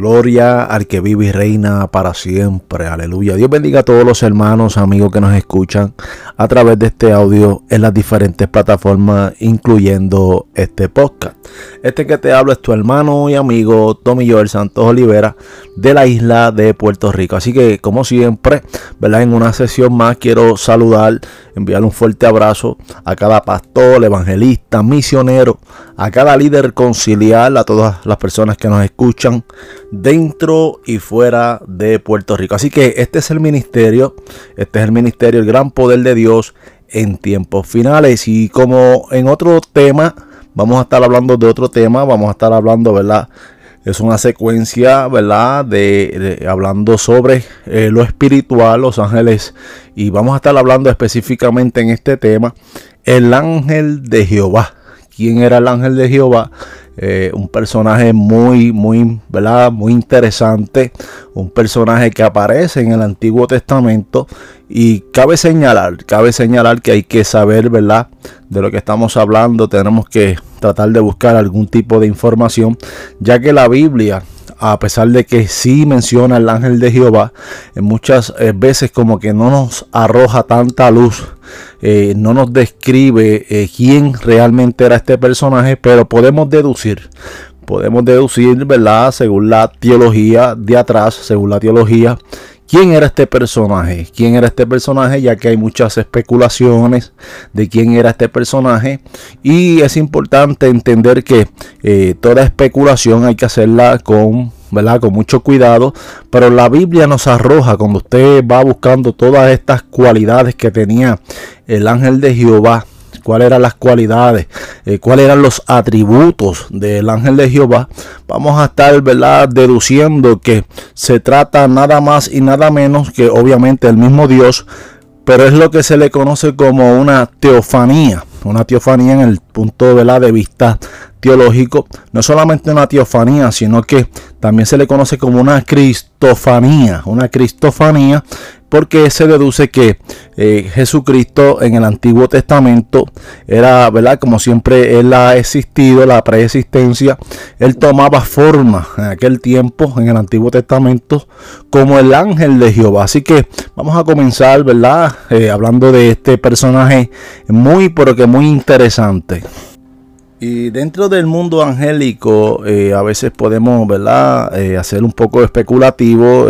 Gloria al que vive y reina para siempre. Aleluya. Dios bendiga a todos los hermanos, amigos que nos escuchan a través de este audio en las diferentes plataformas, incluyendo este podcast. Este que te hablo es tu hermano y amigo Tommy Joel Santos Olivera de la isla de Puerto Rico. Así que, como siempre, ¿verdad? En una sesión más quiero saludar, enviar un fuerte abrazo a cada pastor, evangelista, misionero, a cada líder conciliar, a todas las personas que nos escuchan dentro y fuera de Puerto Rico. Así que este es el ministerio, este es el ministerio, el gran poder de Dios en tiempos finales. Y como en otro tema, vamos a estar hablando de otro tema, vamos a estar hablando, ¿verdad? Es una secuencia, ¿verdad? De, hablando sobre eh, lo espiritual, los ángeles. Y vamos a estar hablando específicamente en este tema, el ángel de Jehová. ¿Quién era el ángel de Jehová? Eh, un personaje muy, muy, ¿verdad? Muy interesante. Un personaje que aparece en el Antiguo Testamento. Y cabe señalar, cabe señalar que hay que saber, ¿verdad? De lo que estamos hablando. Tenemos que tratar de buscar algún tipo de información. Ya que la Biblia a pesar de que sí menciona el ángel de Jehová, en muchas eh, veces como que no nos arroja tanta luz, eh, no nos describe eh, quién realmente era este personaje, pero podemos deducir, podemos deducir, ¿verdad? Según la teología de atrás, según la teología quién era este personaje, quién era este personaje, ya que hay muchas especulaciones de quién era este personaje. Y es importante entender que eh, toda especulación hay que hacerla con ¿verdad? Con mucho cuidado, pero la Biblia nos arroja cuando usted va buscando todas estas cualidades que tenía el ángel de Jehová cuáles eran las cualidades, eh, cuáles eran los atributos del ángel de Jehová, vamos a estar ¿verdad? deduciendo que se trata nada más y nada menos que obviamente el mismo Dios, pero es lo que se le conoce como una teofanía, una teofanía en el punto de vista teológico, no solamente una teofanía, sino que también se le conoce como una cristofanía, una cristofanía porque se deduce que eh, Jesucristo en el Antiguo Testamento era, ¿verdad? Como siempre él ha existido, la preexistencia, él tomaba forma en aquel tiempo, en el Antiguo Testamento, como el ángel de Jehová. Así que vamos a comenzar, ¿verdad? Eh, hablando de este personaje muy, pero que muy interesante. Bye. Y dentro del mundo angélico eh, a veces podemos ¿verdad? hacer un poco especulativo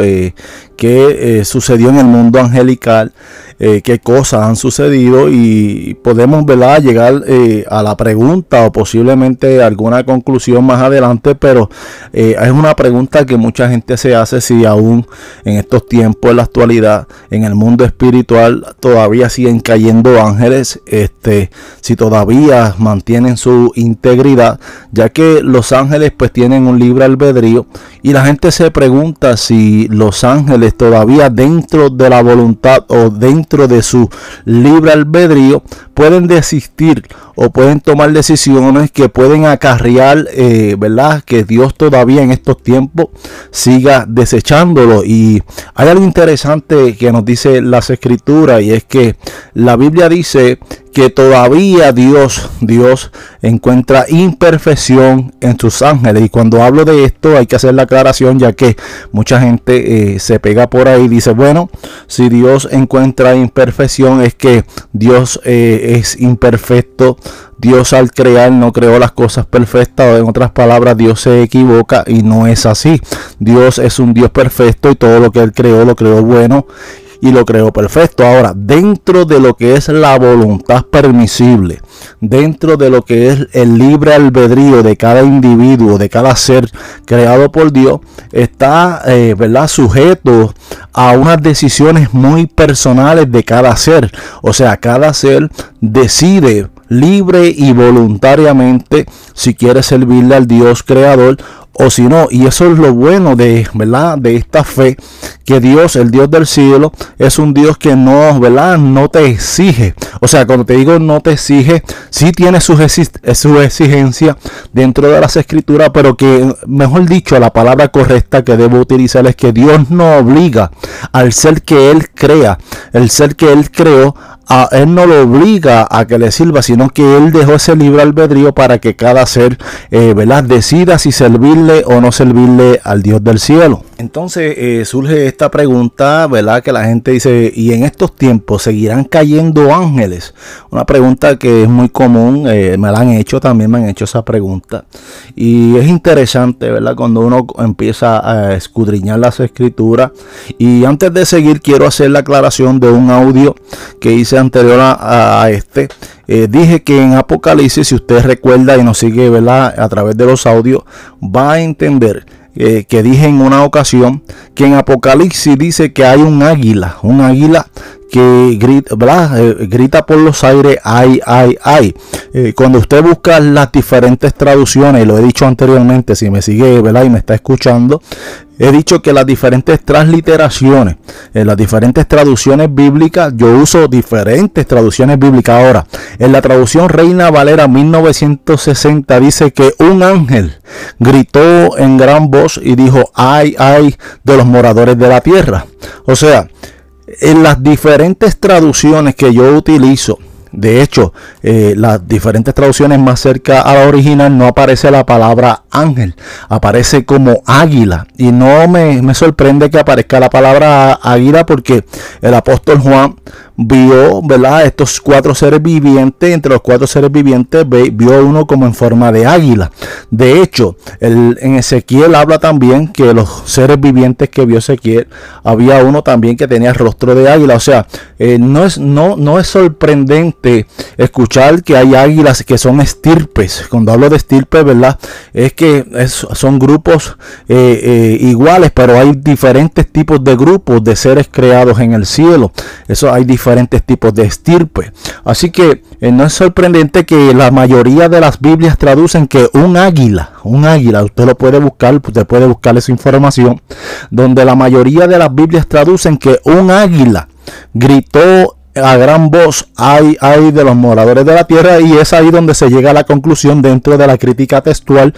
qué sucedió en el mundo angelical eh, qué cosas han sucedido y podemos ¿verdad? llegar eh, a la pregunta o posiblemente alguna conclusión más adelante, pero eh, es una pregunta que mucha gente se hace si aún en estos tiempos, en la actualidad, en el mundo espiritual todavía siguen cayendo ángeles, este, si todavía mantienen su integridad, ya que los ángeles pues tienen un libre albedrío y la gente se pregunta si los ángeles todavía dentro de la voluntad o dentro de su libre albedrío pueden desistir o pueden tomar decisiones que pueden acarrear, eh, ¿verdad? Que Dios todavía en estos tiempos siga desechándolo. Y hay algo interesante que nos dice las escrituras y es que la Biblia dice que todavía Dios, Dios encuentra imperfección en sus ángeles. Y cuando hablo de esto hay que hacer la aclaración ya que mucha gente eh, se pega por ahí y dice, bueno, si Dios encuentra imperfección es que Dios eh, es imperfecto. Dios al crear no creó las cosas perfectas, o en otras palabras, Dios se equivoca y no es así. Dios es un Dios perfecto y todo lo que Él creó lo creó bueno y lo creó perfecto. Ahora, dentro de lo que es la voluntad permisible, dentro de lo que es el libre albedrío de cada individuo, de cada ser creado por Dios, está eh, ¿verdad? sujeto a unas decisiones muy personales de cada ser. O sea, cada ser decide libre y voluntariamente si quiere servirle al Dios creador o si no. Y eso es lo bueno de, ¿verdad? de esta fe, que Dios, el Dios del cielo, es un Dios que no, ¿verdad? no te exige. O sea, cuando te digo no te exige, sí tiene su, su exigencia dentro de las escrituras, pero que, mejor dicho, la palabra correcta que debo utilizar es que Dios no obliga al ser que Él crea, el ser que Él creó, a él no lo obliga a que le sirva, sino que él dejó ese libre albedrío para que cada ser, eh, ¿verdad? Decida si servirle o no servirle al Dios del cielo. Entonces eh, surge esta pregunta, ¿verdad? Que la gente dice, ¿y en estos tiempos seguirán cayendo ángeles? Una pregunta que es muy común, eh, me la han hecho, también me han hecho esa pregunta. Y es interesante, ¿verdad? Cuando uno empieza a escudriñar las escrituras. Y antes de seguir, quiero hacer la aclaración de un audio que hice anterior a, este. Eh, dije que en Apocalipsis, si usted recuerda y nos sigue ¿verdad? a través de los audios, va a entender eh, que dije en una ocasión que en Apocalipsis dice que hay un águila, un águila que grita, eh, grita por los aires, ay, ay, ay. Eh, cuando usted busca las diferentes traducciones, lo he dicho anteriormente, si me sigue ¿verdad? y me está escuchando, he dicho que las diferentes transliteraciones, en las diferentes traducciones bíblicas, yo uso diferentes traducciones bíblicas. Ahora, en la traducción Reina Valera 1960 dice que un ángel gritó en gran voz y dijo, ay, ay, de los moradores de la tierra. O sea, en las diferentes traducciones que yo utilizo, de hecho, eh, las diferentes traducciones más cerca a la original no aparece la palabra ángel, aparece como águila. Y no me, me sorprende que aparezca la palabra águila porque el apóstol Juan vio, ¿verdad? Estos cuatro seres vivientes, entre los cuatro seres vivientes, vio uno como en forma de águila. De hecho, el, en Ezequiel habla también que los seres vivientes que vio Ezequiel, había uno también que tenía rostro de águila. O sea, eh, no, es, no, no es sorprendente escuchar que hay águilas que son estirpes. Cuando hablo de estirpes, ¿verdad? Es que son grupos eh, eh, iguales, pero hay diferentes tipos de grupos de seres creados en el cielo. Eso hay diferentes diferentes tipos de estirpe. Así que eh, no es sorprendente que la mayoría de las Biblias traducen que un águila, un águila, usted lo puede buscar, usted puede buscar esa información, donde la mayoría de las Biblias traducen que un águila gritó a gran voz hay, hay de los moradores de la tierra y es ahí donde se llega a la conclusión dentro de la crítica textual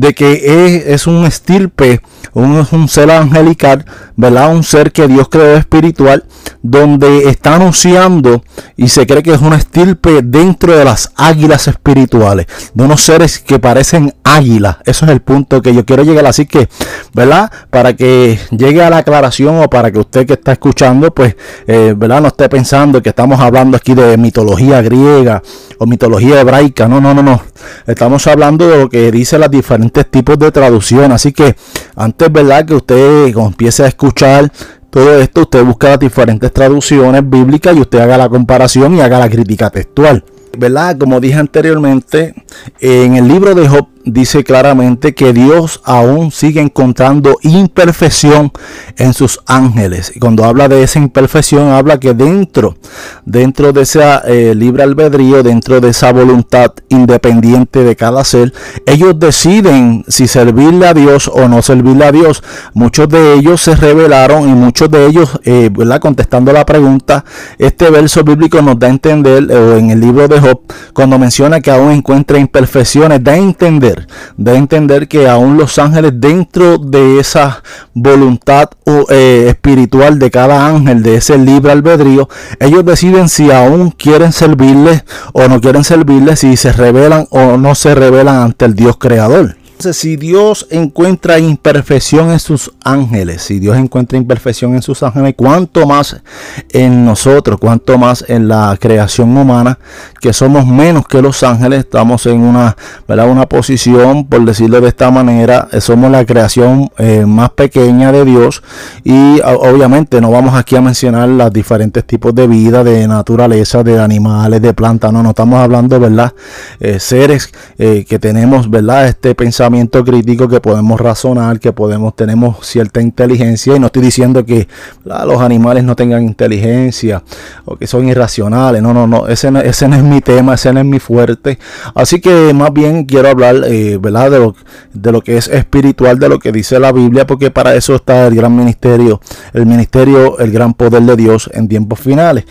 de que es, un estirpe, un, un, ser angelical, ¿verdad? Un ser que Dios creó espiritual, donde está anunciando y se cree que es un estirpe dentro de las águilas espirituales, de unos seres que parecen águilas. Eso es el punto que yo quiero llegar. Así que, ¿verdad? Para que llegue a la aclaración o para que usted que está escuchando, pues, eh, ¿verdad? No esté pensando que estamos hablando aquí de mitología griega o mitología hebraica. No, no, no, no. Estamos hablando de lo que dice las diferentes tipos de traducción. Así que antes, ¿verdad? Que usted empiece a escuchar todo esto, usted busca las diferentes traducciones bíblicas y usted haga la comparación y haga la crítica textual. ¿Verdad? Como dije anteriormente, en el libro de Job dice claramente que Dios aún sigue encontrando imperfección en sus ángeles. Y cuando habla de esa imperfección, habla que dentro, dentro de esa eh, libre albedrío, dentro de esa voluntad independiente de cada ser, ellos deciden si servirle a Dios o no servirle a Dios. Muchos de ellos se revelaron y muchos de ellos, eh, ¿verdad? Contestando la pregunta, este verso bíblico nos da a entender, en el libro de Job, cuando menciona que aún encuentra imperfecciones, da a entender de entender que aún los ángeles dentro de esa voluntad eh, espiritual de cada ángel, de ese libre albedrío, ellos deciden si aún quieren servirles o no quieren servirles, si se revelan o no se revelan ante el Dios creador. Entonces, si Dios encuentra imperfección en sus ángeles, si Dios encuentra imperfección en sus ángeles, cuánto más en nosotros, cuánto más en la creación humana, que somos menos que los ángeles, estamos en una, ¿verdad? una posición, por decirlo de esta manera, eh, somos la creación eh, más pequeña de Dios y obviamente no vamos aquí a mencionar los diferentes tipos de vida, de naturaleza, de animales, de plantas, no, no estamos hablando, ¿verdad? Eh, seres que tenemos, ¿verdad? Este pensamiento crítico, que podemos razonar, que podemos, tenemos cierta inteligencia. Y no estoy diciendo que los animales no tengan inteligencia o que son irracionales. No, no, no. Ese, no, ese no es mi tema, ese no es mi fuerte. Así que más bien quiero hablar, eh, ¿verdad? De lo, de lo que es espiritual, de lo que dice la Biblia, porque para eso está el gran ministerio, el ministerio, el gran poder de Dios en tiempos finales.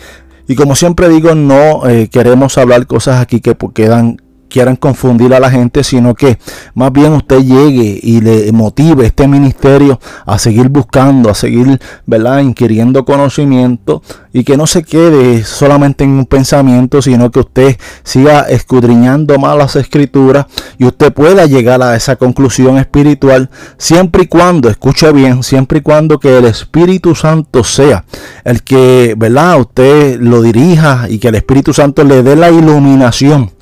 Y como siempre digo, no eh, queremos hablar cosas aquí que quedan quieran confundir a la gente, sino que más bien usted llegue y le motive este ministerio a seguir buscando, a seguir, ¿verdad?, inquiriendo conocimiento y que no se quede solamente en un pensamiento, sino que usted siga escudriñando más las escrituras y usted pueda llegar a esa conclusión espiritual siempre y cuando, escuche bien, siempre y cuando que el Espíritu Santo sea el que, ¿verdad?, usted lo dirija y que el Espíritu Santo le dé la iluminación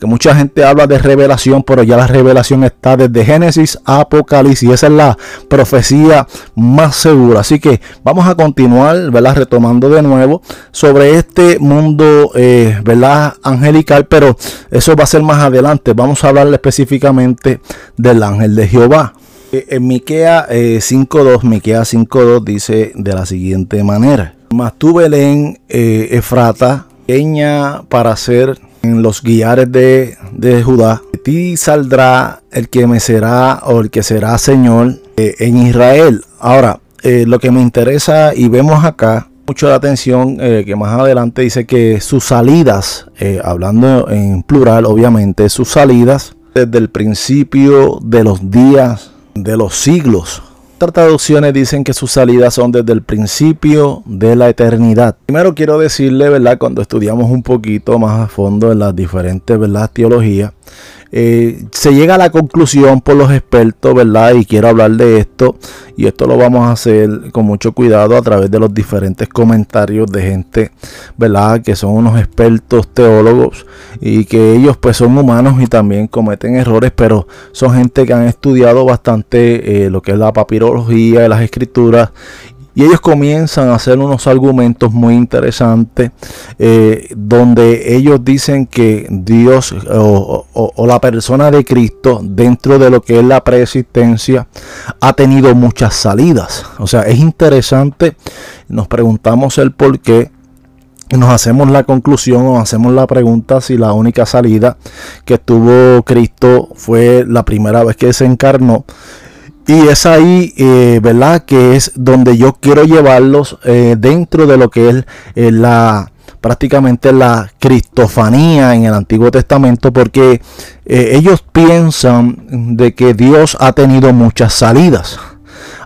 que mucha gente habla de revelación, pero ya la revelación está desde Génesis a Apocalipsis. Esa es la profecía más segura. Así que vamos a continuar, ¿verdad? Retomando de nuevo sobre este mundo, eh, ¿verdad? Angelical, pero eso va a ser más adelante. Vamos a hablar específicamente del ángel de Jehová. Eh, en Miquea 5.2, eh, Miquea 5.2 dice de la siguiente manera. Mas tú Belén, Efrata, pequeña para ser en los guiares de, Judá. De ti saldrá el que me será o el que será Señor eh, en Israel. Ahora, eh, lo que me interesa y vemos acá mucho la atención eh, que más adelante dice que sus salidas, hablando en plural obviamente, sus salidas desde el principio de los días de los siglos otras traducciones dicen que sus salidas son desde el principio de la eternidad. Primero quiero decirle, ¿verdad? Cuando estudiamos un poquito más a fondo en las diferentes, ¿verdad? Teologías, eh, se llega a la conclusión por los expertos, ¿verdad? Y quiero hablar de esto. Y esto lo vamos a hacer con mucho cuidado a través de los diferentes comentarios de gente, ¿verdad? Que son unos expertos teólogos y que ellos pues son humanos y también cometen errores, pero son gente que han estudiado bastante eh, lo que es la papirología, las escrituras y ellos comienzan a hacer unos argumentos muy interesantes eh, donde ellos dicen que Dios o, o, la persona de Cristo dentro de lo que es la preexistencia ha tenido muchas salidas. O sea, es interesante, nos preguntamos el por qué nos hacemos la conclusión o hacemos la pregunta si la única salida que tuvo Cristo fue la primera vez que se encarnó y es ahí, eh, ¿verdad? Que es donde yo quiero llevarlos eh, dentro de lo que es eh, la prácticamente la cristofanía en el Antiguo Testamento, porque ellos piensan de que Dios ha tenido muchas salidas.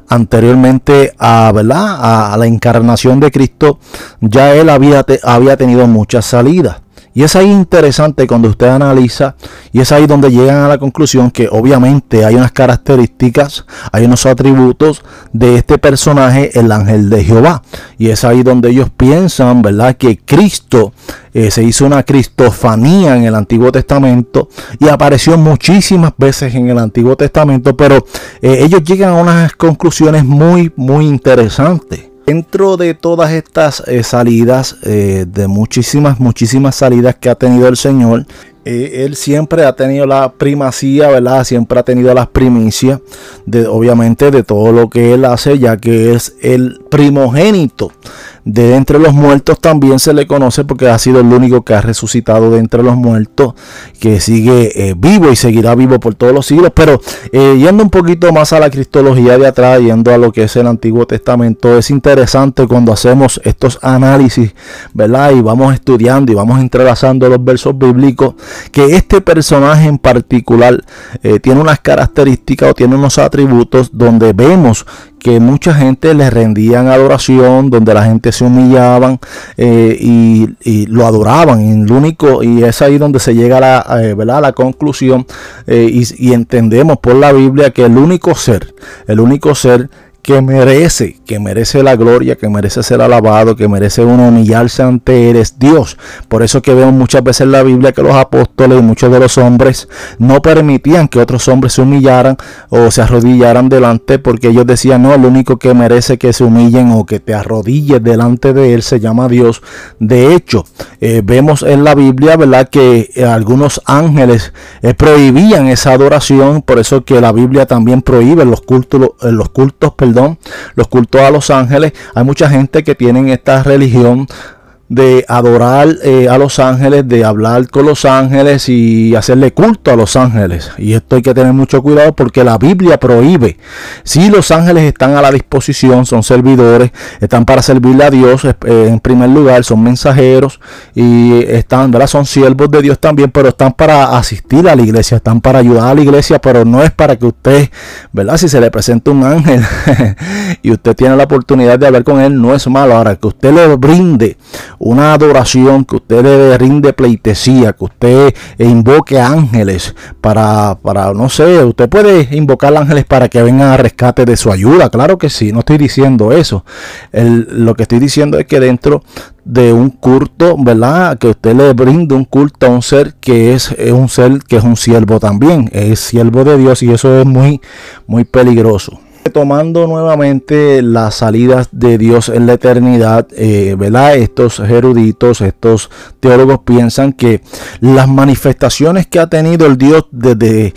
Anteriormente a, ¿verdad? a la encarnación de Cristo, ya él había, había tenido muchas salidas. Y es ahí interesante cuando usted analiza y es ahí donde llegan a la conclusión que obviamente hay unas características, hay unos atributos de este personaje, el ángel de Jehová. Y es ahí donde ellos piensan, ¿verdad? Que Cristo eh, se hizo una cristofanía en el Antiguo Testamento y apareció muchísimas veces en el Antiguo Testamento, pero eh, ellos llegan a unas conclusiones muy, muy interesantes. Dentro de todas estas eh, salidas, eh, de muchísimas, muchísimas salidas que ha tenido el Señor, eh, él siempre ha tenido la primacía, ¿verdad? Siempre ha tenido las primicias, de, obviamente, de todo lo que él hace, ya que es el primogénito de entre los muertos también se le conoce porque ha sido el único que ha resucitado de entre los muertos, que sigue eh, vivo y seguirá vivo por todos los siglos. Pero eh, yendo un poquito más a la cristología de atrás, yendo a lo que es el Antiguo Testamento, es interesante cuando hacemos estos análisis, ¿verdad? Y vamos estudiando y vamos entrelazando los versos bíblicos, que este personaje en particular eh, tiene unas características o tiene unos atributos donde vemos que mucha gente le rendían adoración, donde la gente se humillaban eh, y, lo adoraban. Y, el único, y es ahí donde se llega a la, eh, ¿verdad? la conclusión eh, y, y entendemos por la Biblia que el único ser, el único ser que merece, que merece la gloria, que merece ser alabado, que merece uno humillarse ante él, es Dios. Por eso que vemos muchas veces en la Biblia que los apóstoles y muchos de los hombres no permitían que otros hombres se humillaran o se arrodillaran delante, porque ellos decían, no, el único que merece que se humillen o que te arrodilles delante de él se llama Dios. De hecho, eh, vemos en la Biblia, ¿verdad?, que eh, algunos ángeles eh, prohibían esa adoración, por eso que la Biblia también prohíbe los cultos, los cultos, los cultos a los ángeles. Hay mucha gente que tienen esta religión de adorar eh, a los ángeles, de hablar con los ángeles y hacerle culto a los ángeles. Y esto hay que tener mucho cuidado porque la Biblia prohíbe. Si los ángeles están a la disposición, son servidores, están para servirle a Dios eh, en primer lugar, son mensajeros y están, ¿verdad? Son siervos de Dios también, pero están para asistir a la iglesia, están para ayudar a la iglesia, pero no es para que usted, ¿verdad? Si se le presenta un ángel y usted tiene la oportunidad de hablar con él, no es malo. Ahora, que usted le brinde una adoración, que usted le rinde pleitesía, que usted invoque ángeles para, para, no sé, usted puede invocar ángeles para que vengan a rescate de su ayuda, claro que sí, no estoy diciendo eso. lo que estoy diciendo es que dentro de un culto, ¿verdad? Que usted le brinde un culto a un ser que es, un ser que es un siervo también, es siervo de Dios y eso es muy, muy peligroso tomando nuevamente las salidas de Dios en la eternidad, eh, ¿verdad? Estos eruditos, estos teólogos piensan que las manifestaciones que ha tenido el Dios desde,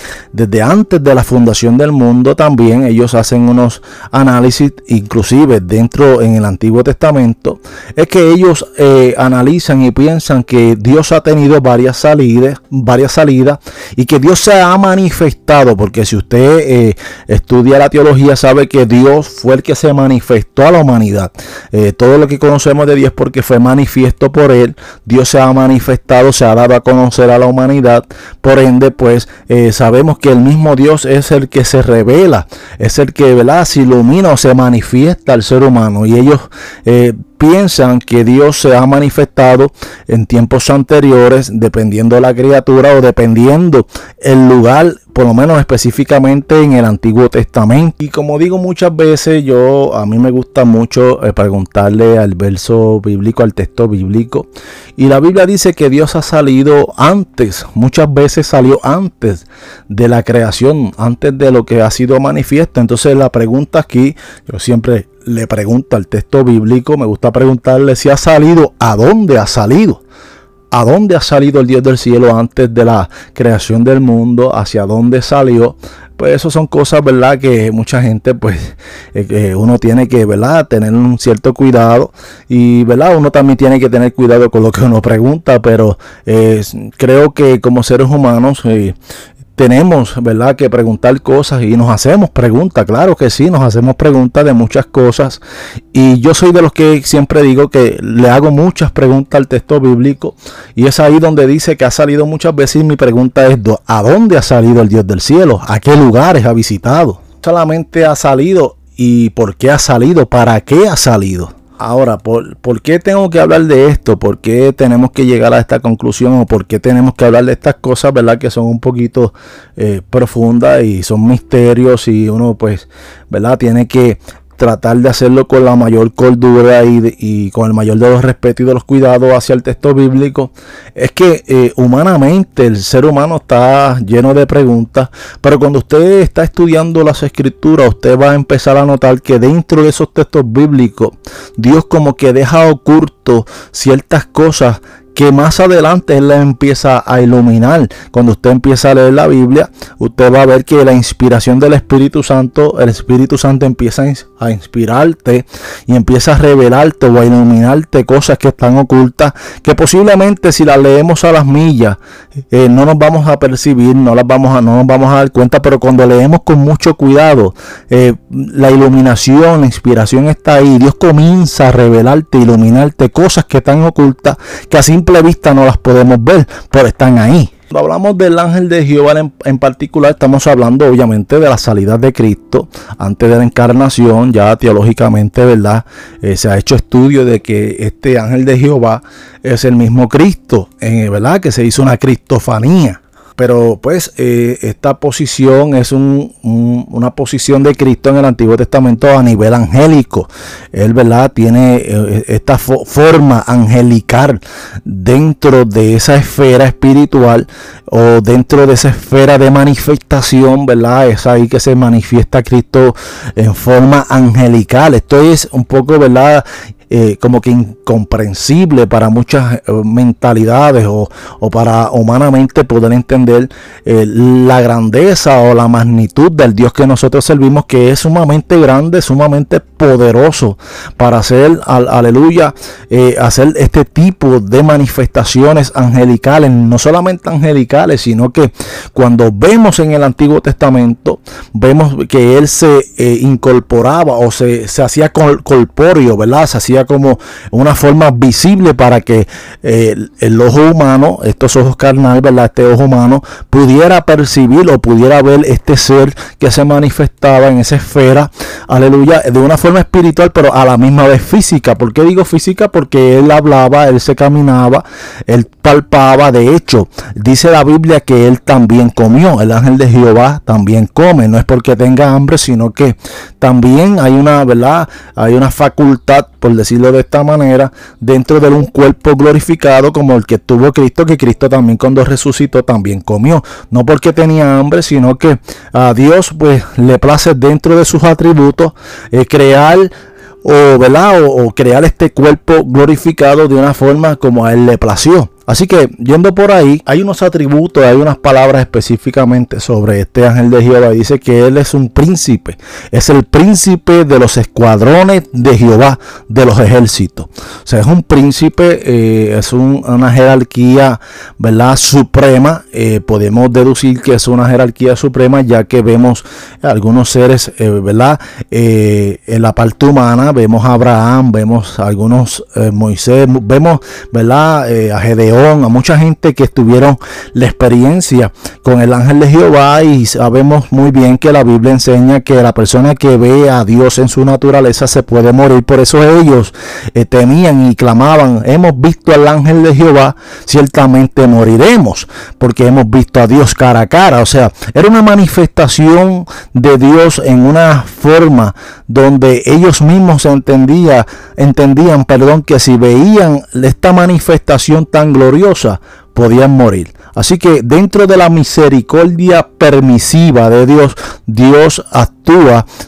antes de la fundación del mundo también, ellos hacen unos análisis, inclusive dentro en el Antiguo Testamento, es que ellos eh, analizan y piensan que Dios ha tenido varias salidas, varias salidas y que Dios se ha manifestado, porque si usted eh, estudia la teología, sabe que Dios fue el que se manifestó a la humanidad. Eh, todo lo que conocemos de Dios porque fue manifiesto por Él. Dios se ha manifestado, se ha dado a conocer a la humanidad. Por ende, pues eh, sabemos que el mismo Dios es el que se revela, es el que ¿verdad? se ilumina o se manifiesta al ser humano. Y ellos eh, piensan que Dios se ha manifestado en tiempos anteriores, dependiendo de la criatura o dependiendo el lugar, por lo menos específicamente en el Antiguo Testamento. Y como digo muchas veces, yo a mí me gusta mucho eh, preguntarle al verso bíblico, al texto bíblico. Y la Biblia dice que Dios ha salido antes, muchas veces salió antes de la creación, antes de lo que ha sido manifiesto. Entonces la pregunta aquí, yo siempre le pregunta al texto bíblico, me gusta preguntarle si ha salido, a dónde ha salido. ¿A dónde ha salido el Dios del cielo antes de la creación del mundo? ¿Hacia dónde salió? Pues eso son cosas, ¿verdad? Que mucha gente, pues, eh, uno tiene que, ¿verdad? Tener un cierto cuidado. Y, ¿verdad? Uno también tiene que tener cuidado con lo que uno pregunta. Pero eh, creo que como seres humanos, eh, tenemos, ¿verdad?, que preguntar cosas y nos hacemos preguntas, claro que sí, nos hacemos preguntas de muchas cosas. Y yo soy de los que siempre digo que le hago muchas preguntas al texto bíblico y es ahí donde dice que ha salido muchas veces y mi pregunta es, ¿a dónde ha salido el Dios del cielo? ¿A qué lugares ha visitado? Solamente ha salido y por qué ha salido, para qué ha salido. Ahora, ¿por, ¿por, qué tengo que hablar de esto? ¿Por qué tenemos que llegar a esta conclusión? ¿O por qué tenemos que hablar de estas cosas, verdad? Que son un poquito eh, profundas y son misterios y uno, pues, ¿verdad? Tiene que tratar de hacerlo con la mayor cordura y, con el mayor de los respetos y de los cuidados hacia el texto bíblico, es que eh, humanamente el ser humano está lleno de preguntas, pero cuando usted está estudiando las escrituras, usted va a empezar a notar que dentro de esos textos bíblicos, Dios como que deja oculto ciertas cosas que más adelante Él la empieza a iluminar. Cuando usted empieza a leer la Biblia, usted va a ver que la inspiración del Espíritu Santo, el Espíritu Santo empieza a inspirarte y empieza a revelarte o a iluminarte cosas que están ocultas, que posiblemente si las leemos a las millas, eh, no nos vamos a percibir, no las vamos a, no nos vamos a dar cuenta, pero cuando leemos con mucho cuidado, eh, la iluminación, la inspiración está ahí. Dios comienza a revelarte, iluminarte cosas que están ocultas, que así vista no las podemos ver, pero están ahí. Cuando hablamos del ángel de Jehová en, particular, estamos hablando obviamente de la salida de Cristo antes de la encarnación. Ya teológicamente, ¿verdad? Eh, se ha hecho estudio de que este ángel de Jehová es el mismo Cristo, eh, ¿verdad? Que se hizo una cristofanía. Pero pues eh, esta posición es una posición de Cristo en el Antiguo Testamento a nivel angélico. Él, ¿verdad? Tiene eh, esta forma angelical dentro de esa esfera espiritual o dentro de esa esfera de manifestación, ¿verdad? Es ahí que se manifiesta Cristo en forma angelical. Esto es un poco, ¿verdad? Eh, como que incomprensible para muchas eh, mentalidades o, para humanamente poder entender eh, la grandeza o la magnitud del Dios que nosotros servimos, que es sumamente grande, sumamente poderoso para hacer, aleluya, hacer este tipo de manifestaciones angelicales, no solamente angelicales, sino que cuando vemos en el Antiguo Testamento, vemos que Él se incorporaba o se, se hacía corpóreo, ¿verdad? Se hacía como una forma visible para que eh, el, ojo humano, estos ojos carnales, ¿verdad? Este ojo humano pudiera percibir o pudiera ver este ser que se manifestaba en esa esfera, aleluya, de una forma espiritual, pero a la misma vez física. ¿Por qué digo física? Porque él hablaba, él se caminaba, él palpaba. De hecho, dice la Biblia que él también comió. El ángel de Jehová también come. No es porque tenga hambre, sino que también hay una, ¿verdad? Hay una facultad, por decirlo de esta manera, dentro de un cuerpo glorificado como el que tuvo Cristo, que Cristo también cuando resucitó también comió. No porque tenía hambre, sino que a Dios pues le place dentro de sus atributos eh, crear o, ¿verdad? o crear este cuerpo glorificado de una forma como a él le plació. Así que yendo por ahí, hay unos atributos, hay unas palabras específicamente sobre este ángel de Jehová. Dice que él es un príncipe, es el príncipe de los escuadrones de Jehová, de los ejércitos. O sea, es un príncipe, eh, es una jerarquía, ¿verdad? Suprema. Eh, podemos deducir que es una jerarquía suprema, ya que vemos algunos seres, eh, ¿verdad? en la parte humana, vemos a Abraham, vemos a algunos Moisés, vemos, ¿verdad? a Gedeón a mucha gente que estuvieron la experiencia con el ángel de Jehová y sabemos muy bien que la Biblia enseña que la persona que ve a Dios en su naturaleza se puede morir. Por eso ellos eh, temían y clamaban, hemos visto al ángel de Jehová, ciertamente moriremos, porque hemos visto a Dios cara a cara. O sea, era una manifestación de Dios en una forma donde ellos mismos entendía, entendían, perdón, que si veían esta manifestación tan gloriosa, podían morir. Así que dentro de la misericordia permisiva de Dios, Dios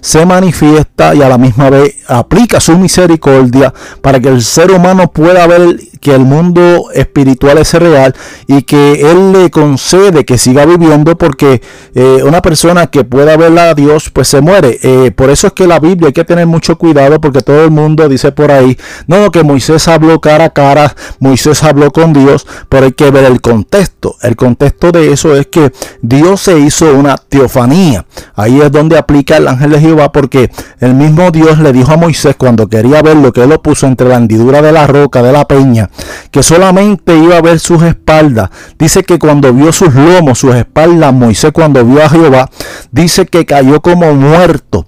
se manifiesta y a la misma vez aplica su misericordia para que el ser humano pueda ver que el mundo espiritual es real y que Él le concede que siga viviendo porque eh, una persona que pueda ver a Dios pues se muere. Eh, por eso es que la Biblia hay que tener mucho cuidado porque todo el mundo dice por ahí, no, que Moisés habló cara a cara, Moisés habló con Dios, pero hay que ver el contexto. El contexto de eso es que Dios se hizo una teofanía. Ahí es donde aplica el ángel de Jehová porque el mismo Dios le dijo a Moisés cuando quería ver lo que él lo puso entre la hendidura de la roca, de la peña, que solamente iba a ver sus espaldas. Dice que cuando vio sus lomos, sus espaldas, Moisés cuando vio a Jehová, dice que cayó como muerto.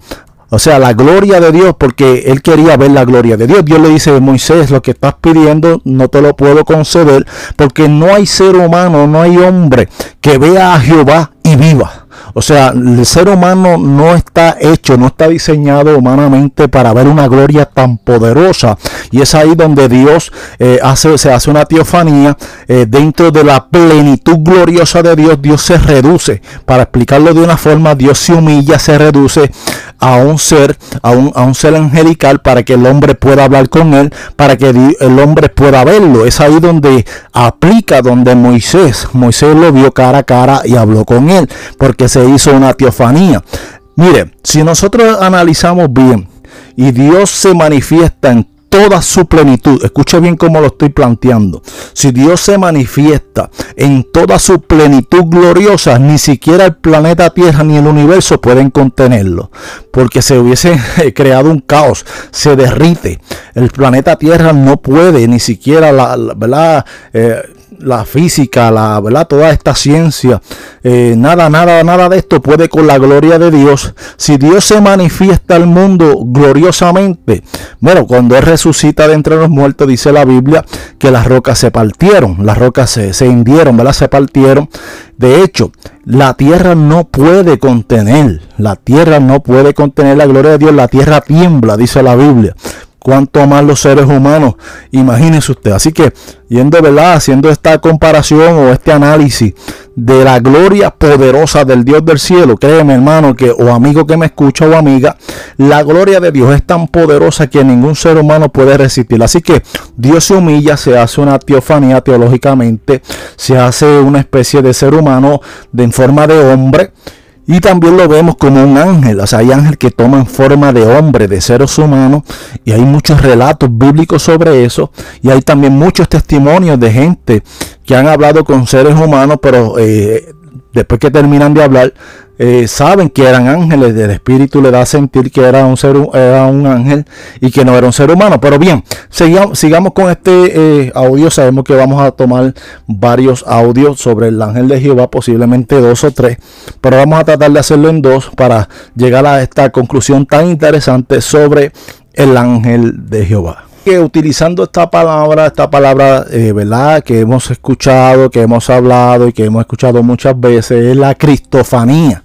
O sea, la gloria de Dios, porque él quería ver la gloria de Dios. Dios le dice, Moisés, lo que estás pidiendo no te lo puedo conceder, porque no hay ser humano, no hay hombre que vea a Jehová y viva. O sea, el ser humano no está hecho, no está diseñado humanamente para ver una gloria tan poderosa. Y es ahí donde Dios eh, hace, se hace una teofanía. Eh, dentro de la plenitud gloriosa de Dios, Dios se reduce. Para explicarlo de una forma, Dios se humilla, se reduce a un ser, a un, a un ser angelical para que el hombre pueda hablar con él, para que el hombre pueda verlo. Es ahí donde aplica, donde Moisés, Moisés lo vio cara a cara y habló con él, porque se hizo una teofanía. Mire, si nosotros analizamos bien y Dios se manifiesta en toda su plenitud, escuche bien cómo lo estoy planteando, si Dios se manifiesta en toda su plenitud gloriosa, ni siquiera el planeta Tierra ni el universo pueden contenerlo, porque se hubiese creado un caos, se derrite. El planeta Tierra no puede, ni siquiera la, ¿verdad? Eh, la física, la verdad, toda esta ciencia, eh, nada, nada, nada de esto puede con la gloria de Dios. Si Dios se manifiesta al mundo gloriosamente, bueno, cuando Él resucita de entre los muertos, dice la Biblia que las rocas se partieron, las rocas se, se hundieron, ¿verdad? Se partieron. De hecho, la tierra no puede contener, la tierra no puede contener la gloria de Dios, la tierra tiembla, dice la Biblia. Cuanto más los seres humanos. Imagínese usted. Así que, yendo, ¿verdad? Haciendo esta comparación o este análisis de la gloria poderosa del Dios del cielo, créeme hermano que o amigo que me escucha o amiga, la gloria de Dios es tan poderosa que ningún ser humano puede resistir. Así que Dios se humilla, se hace una teofanía teológicamente, se hace una especie de ser humano de en forma de hombre y también lo vemos como un ángel, o sea, hay ángeles que toman forma de hombre, de seres humanos, y hay muchos relatos bíblicos sobre eso, y hay también muchos testimonios de gente que han hablado con seres humanos, pero eh, después que terminan de hablar, eh, saben que eran ángeles, del espíritu le da a sentir que era un ser era un ángel y que no era un ser humano. Pero bien, sigamos, sigamos con este eh, audio. Sabemos que vamos a tomar varios audios sobre el ángel de Jehová, posiblemente dos o tres, pero vamos a tratar de hacerlo en dos para llegar a esta conclusión tan interesante sobre el ángel de Jehová que utilizando esta palabra, esta palabra, eh, ¿verdad? Que hemos escuchado, que hemos hablado y que hemos escuchado muchas veces, es la cristofanía.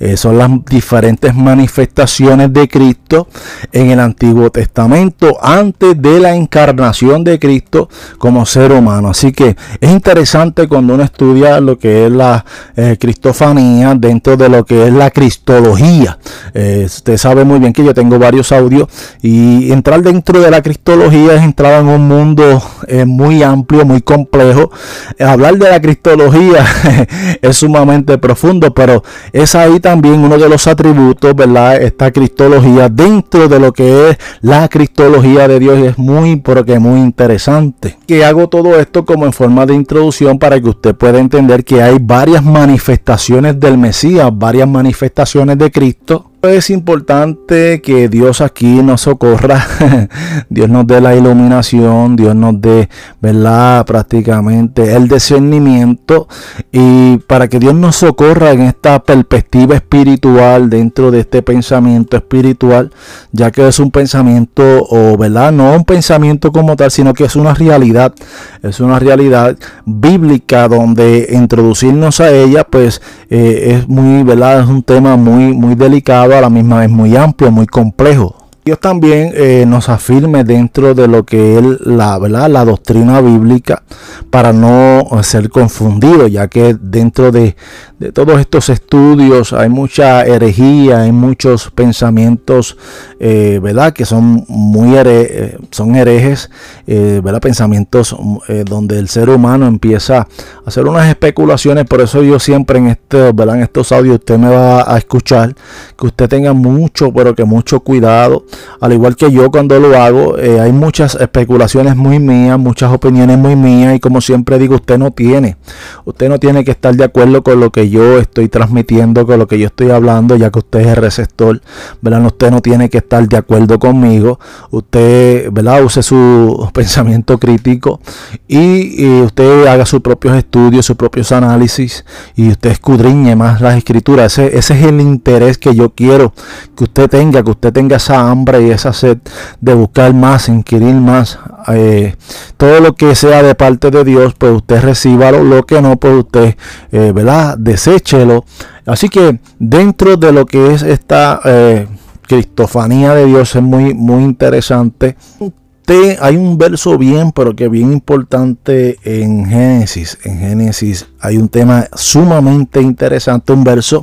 Eh, son las diferentes manifestaciones de Cristo en el Antiguo Testamento antes de la encarnación de Cristo como ser humano. Así que es interesante cuando uno estudia lo que es la eh, cristofanía dentro de lo que es la cristología. Eh, usted sabe muy bien que yo tengo varios audios y entrar dentro de la cristología es entrar en un mundo muy amplio, muy complejo. hablar de la cristología es sumamente profundo, pero es ahí también uno de los atributos, ¿verdad? Esta cristología dentro de lo que es la cristología de Dios es muy, porque muy interesante. Que hago todo esto como en forma de introducción para que usted pueda entender que hay varias manifestaciones del Mesías, varias manifestaciones de Cristo es importante que Dios aquí nos socorra, Dios nos dé la iluminación, Dios nos dé, ¿verdad? Prácticamente el discernimiento y para que Dios nos socorra en esta perspectiva espiritual dentro de este pensamiento espiritual, ya que es un pensamiento, o ¿verdad? No un pensamiento como tal, sino que es una realidad, es una realidad bíblica donde introducirnos a ella, pues eh, es muy, ¿verdad? Es un tema muy, muy delicado a la misma vez muy amplio, muy complejo. Dios también eh, nos afirme dentro de lo que es la, ¿verdad? la doctrina bíblica para no ser confundido, ya que dentro de, todos estos estudios hay mucha herejía, hay muchos pensamientos, eh, ¿verdad? Que son muy eh, son herejes, ¿verdad? Pensamientos donde el ser humano empieza a hacer unas especulaciones, por eso yo siempre en, este, ¿verdad? en estos audios usted me va a escuchar, que usted tenga mucho, pero que mucho cuidado al igual que yo cuando lo hago, eh, hay muchas especulaciones muy mías, muchas opiniones muy mías y como siempre digo, usted no tiene, usted no tiene que estar de acuerdo con lo que yo estoy transmitiendo, con lo que yo estoy hablando, ya que usted es el receptor, ¿verdad? Usted no tiene que estar de acuerdo conmigo, usted, ¿verdad? Use su pensamiento crítico y, usted haga sus propios estudios, sus propios análisis y usted escudriñe más las escrituras. Ese, es el interés que yo quiero que usted tenga, que usted tenga esa hambre y esa sed de buscar más, inquirir más. Eh, todo lo que sea de parte de Dios, pues usted reciba lo que no, pues usted, eh, ¿verdad? Deséchelo. Así que dentro de lo que es esta eh, cristofanía de Dios es muy, muy interesante hay un verso bien, pero que bien importante en Génesis. En Génesis hay un tema sumamente interesante, un verso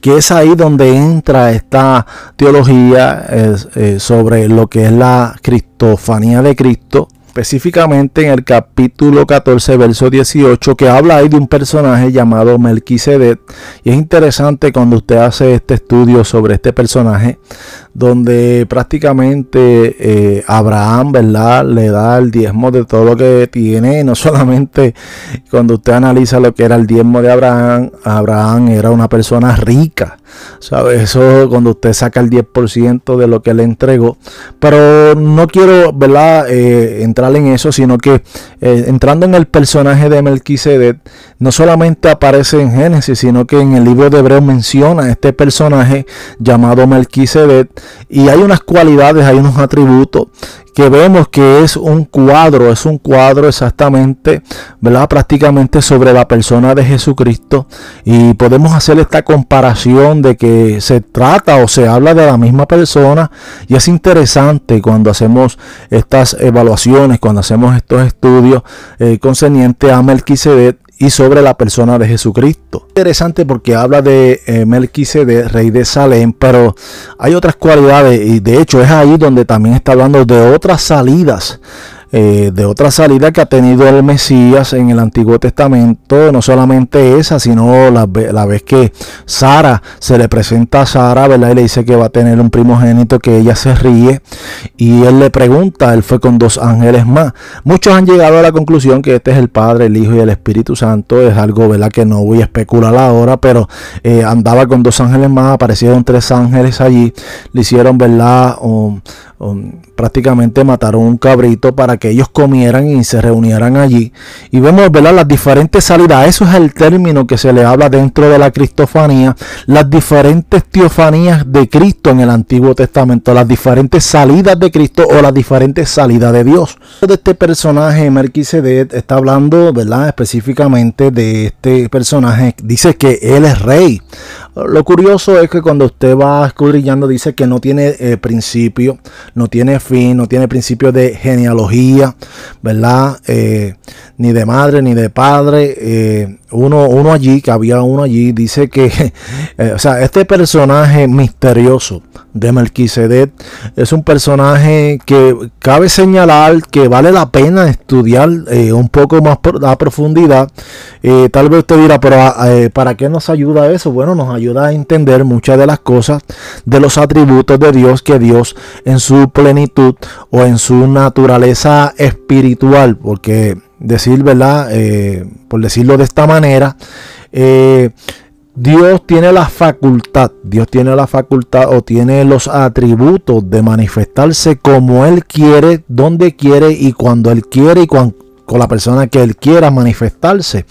que es ahí donde entra esta teología eh, sobre lo que es la cristofanía de Cristo específicamente en el capítulo 14, verso 18, que habla ahí de un personaje llamado Melquisedec. Y es interesante cuando usted hace este estudio sobre este personaje, donde prácticamente eh, Abraham, ¿verdad? Le da el diezmo de todo lo que tiene. no solamente cuando usted analiza lo que era el diezmo de Abraham, Abraham era una persona rica. ¿Sabe? Eso cuando usted saca el 10% de lo que le entregó. Pero no quiero, ¿verdad? Eh, entrar en eso, sino que eh, entrando en el personaje de Melquisedec, no solamente aparece en Génesis, sino que en el libro de Hebreo menciona este personaje llamado Melquisedec. Y hay unas cualidades, hay unos atributos que vemos que es un cuadro, es un cuadro exactamente, ¿verdad? Prácticamente sobre la persona de Jesucristo y podemos hacer esta comparación de que se trata o se habla de la misma persona y es interesante cuando hacemos estas evaluaciones, cuando hacemos estos estudios eh, concernientes a Melquisedec y sobre la persona de Jesucristo. Interesante porque habla de eh, Melquisedec, rey de Salem, pero hay otras cualidades y de hecho es ahí donde también está hablando de otras salidas eh, de otra salida que ha tenido el Mesías en el Antiguo Testamento, no solamente esa, sino la, vez que Sara se le presenta a Sara, ¿verdad? Y le dice que va a tener un primogénito, que ella se ríe y él le pregunta, él fue con dos ángeles más. Muchos han llegado a la conclusión que este es el Padre, el Hijo y el Espíritu Santo, es algo, ¿verdad? Que no voy a especular ahora, pero eh, andaba con dos ángeles más, aparecieron tres ángeles allí, le hicieron, ¿verdad? Prácticamente mataron un cabrito para que ellos comieran y se reunieran allí. Y vemos las diferentes salidas. Eso es el término que se le habla dentro de la cristofanía. Las diferentes teofanías de Cristo en el Antiguo Testamento. Las diferentes salidas de Cristo o las diferentes salidas de Dios. De este personaje, Melquisedec, está hablando ¿verdad? específicamente de este personaje. Dice que él es rey. Lo curioso es que cuando usted va escudriñando dice que no tiene eh, principio, no tiene fin, no tiene principio de genealogía, ¿verdad? Eh, ni de madre ni de padre. Eh, uno, uno allí, que había uno allí, dice que, o sea, este personaje misterioso de Melquisedec es un personaje que cabe señalar que vale la pena estudiar un poco más a profundidad. tal vez usted dirá, pero ¿para qué nos ayuda eso? Bueno, nos ayuda a entender muchas de las cosas de los atributos de Dios que Dios en su plenitud o en su naturaleza espiritual, porque decir, ¿verdad? Eh, por decirlo de esta manera, eh, Dios tiene la facultad, Dios tiene la facultad o tiene los atributos de manifestarse como Él quiere, donde quiere y cuando Él quiere y con la persona que él quiera manifestarse.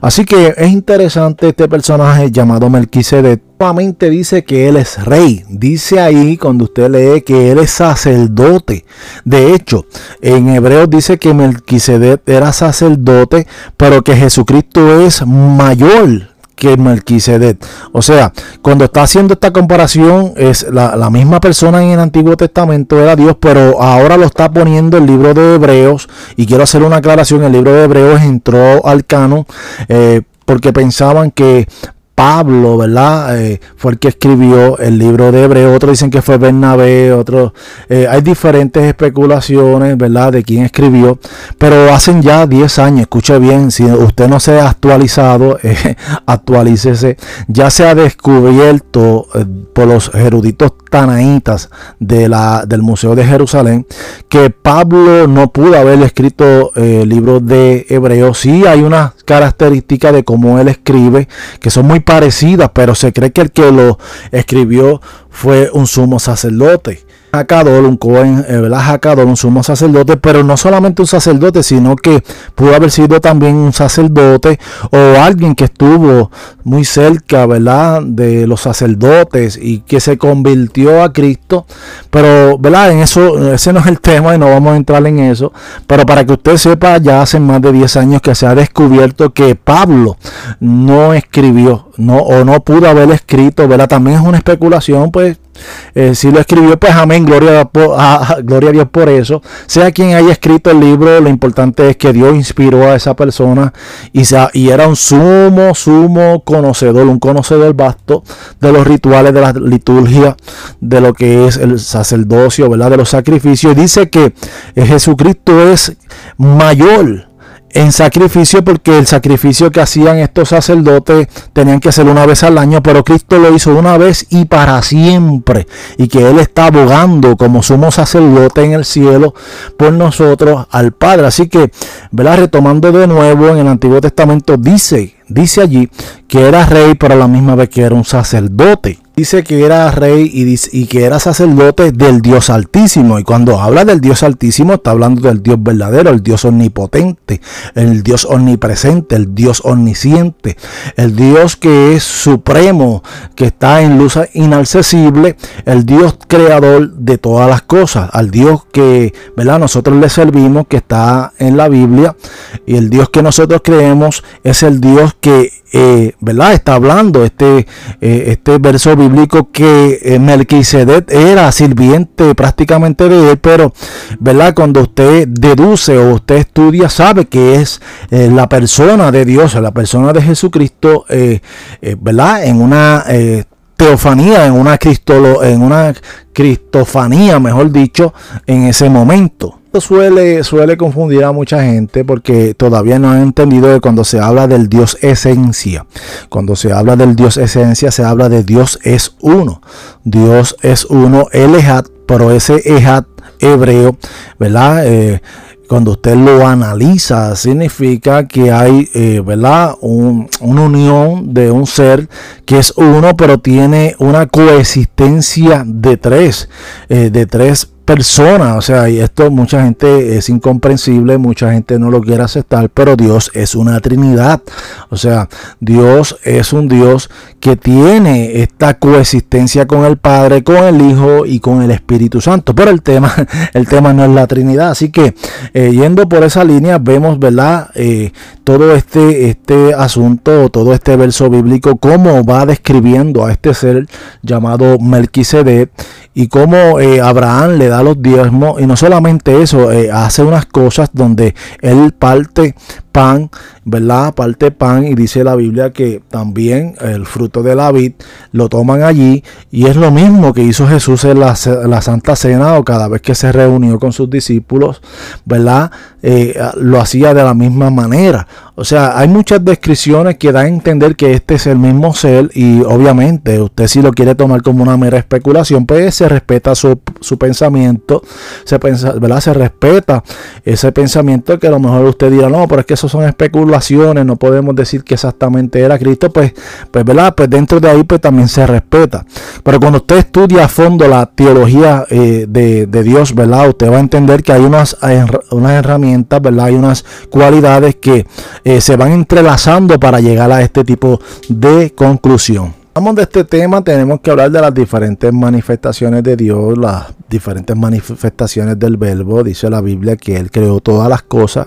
Así que es interesante este personaje llamado Melquisedec. Nuevamente dice que él es rey. Dice ahí cuando usted lee que él es sacerdote. De hecho, en Hebreos dice que Melquisedec era sacerdote, pero que Jesucristo es mayor que Melquisedec. O sea, cuando está haciendo esta comparación, es la, misma persona en el Antiguo Testamento era Dios, pero ahora lo está poniendo el libro de Hebreos. Y quiero hacer una aclaración: el libro de Hebreos entró al canon. Eh, porque pensaban que Pablo, ¿verdad? Eh, fue el que escribió el libro de Hebreo. Otros dicen que fue Bernabé, otros. Eh, hay diferentes especulaciones, ¿verdad? De quién escribió. Pero hacen ya 10 años, escuche bien, si usted no se ha actualizado, eh, actualícese. Ya se ha descubierto por los eruditos tanaítas de la, del Museo de Jerusalén que Pablo no pudo haber escrito el libro de Hebreo. Sí hay unas características de cómo él escribe que son muy parecidas, pero se cree que el que lo escribió fue un sumo sacerdote. Jacador, un Cohen, eh, ¿verdad? un sumo sacerdote, pero no solamente un sacerdote, sino que pudo haber sido también un sacerdote o alguien que estuvo muy cerca, ¿verdad? De los sacerdotes y que se convirtió a Cristo. Pero, ¿verdad? En eso, ese no es el tema y no vamos a entrar en eso. Pero para que usted sepa, ya hace más de 10 años que se ha descubierto que Pablo no escribió, no, o no pudo haber escrito, ¿verdad? También es una especulación, pues eh, si lo escribió, pues amén, gloria a, gloria a Dios por eso. Sea quien haya escrito el libro, lo importante es que Dios inspiró a esa persona y, y era un sumo, sumo conocedor, un conocedor vasto de los rituales de la liturgia, de lo que es el sacerdocio, ¿verdad? De los sacrificios. Dice que Jesucristo es mayor en sacrificio porque el sacrificio que hacían estos sacerdotes tenían que hacerlo una vez al año, pero Cristo lo hizo una vez y para siempre. Y que Él está abogando como sumo sacerdote en el cielo por nosotros al Padre. Así que, ¿verdad? Retomando de nuevo en el Antiguo Testamento, dice, dice allí que era rey, pero a la misma vez que era un sacerdote. Dice que era rey y, y, que era sacerdote del Dios Altísimo. Y cuando habla del Dios Altísimo, está hablando del Dios verdadero, el Dios omnipotente, el Dios omnipresente, el Dios omnisciente, el Dios que es supremo, que está en luz inaccesible, el Dios creador de todas las cosas, al Dios que ¿verdad? nosotros le servimos, que está en la Biblia, y el Dios que nosotros creemos es el Dios que eh, ¿verdad? Está hablando este, eh, este verso bíblico que eh, Melquisedec era sirviente prácticamente de él, pero, ¿verdad? Cuando usted deduce o usted estudia, sabe que es la persona de Dios, la persona de Jesucristo, ¿verdad? En una teofanía, en una, cristolo, en una cristofanía, mejor dicho, en ese momento suele, suele confundir a mucha gente porque todavía no han entendido que cuando se habla del Dios esencia, cuando se habla del Dios esencia, se habla de Dios es uno. Dios es uno, el Ejat, pero ese Ejat hebreo, ¿verdad? Eh, cuando usted lo analiza, significa que hay, eh, ¿verdad? una unión de un ser que es uno, pero tiene una coexistencia de tres, eh, de tres personas, o sea, y esto mucha gente es incomprensible, mucha gente no lo quiere aceptar, pero Dios es una Trinidad, o sea, Dios es un Dios que tiene esta coexistencia con el Padre, con el Hijo y con el Espíritu Santo, pero el tema, el tema no es la Trinidad, así que eh, yendo por esa línea vemos, ¿verdad? Eh, todo este, este asunto, todo este verso bíblico, cómo va describiendo a este ser llamado Melquisedec y cómo eh, Abraham le da los diezmos. Y no solamente eso, eh, hace unas cosas donde él parte pan, ¿verdad? Parte pan y dice la Biblia que también el fruto de la vid lo toman allí y es lo mismo que hizo Jesús en la, Santa Cena o cada vez que se reunió con sus discípulos, ¿verdad? Eh, lo hacía de la misma manera. O sea, hay muchas descripciones que dan a entender que este es el mismo ser y obviamente usted si lo quiere tomar como una mera especulación, pues se respeta su, pensamiento, se, ¿verdad? se respeta ese pensamiento que a lo mejor usted dirá, no, pero es que eso son especulaciones, no podemos decir que exactamente era Cristo, pues, pues, ¿verdad? Pues dentro de ahí pues también se respeta. Pero cuando usted estudia a fondo la teología eh, de, Dios, ¿verdad? Usted va a entender que hay unas, unas herramientas, ¿verdad? Hay unas cualidades que eh, se van entrelazando para llegar a este tipo de conclusión. Hablamos de este tema, tenemos que hablar de las diferentes manifestaciones de Dios, las diferentes manifestaciones del verbo. Dice la Biblia que Él creó todas las cosas,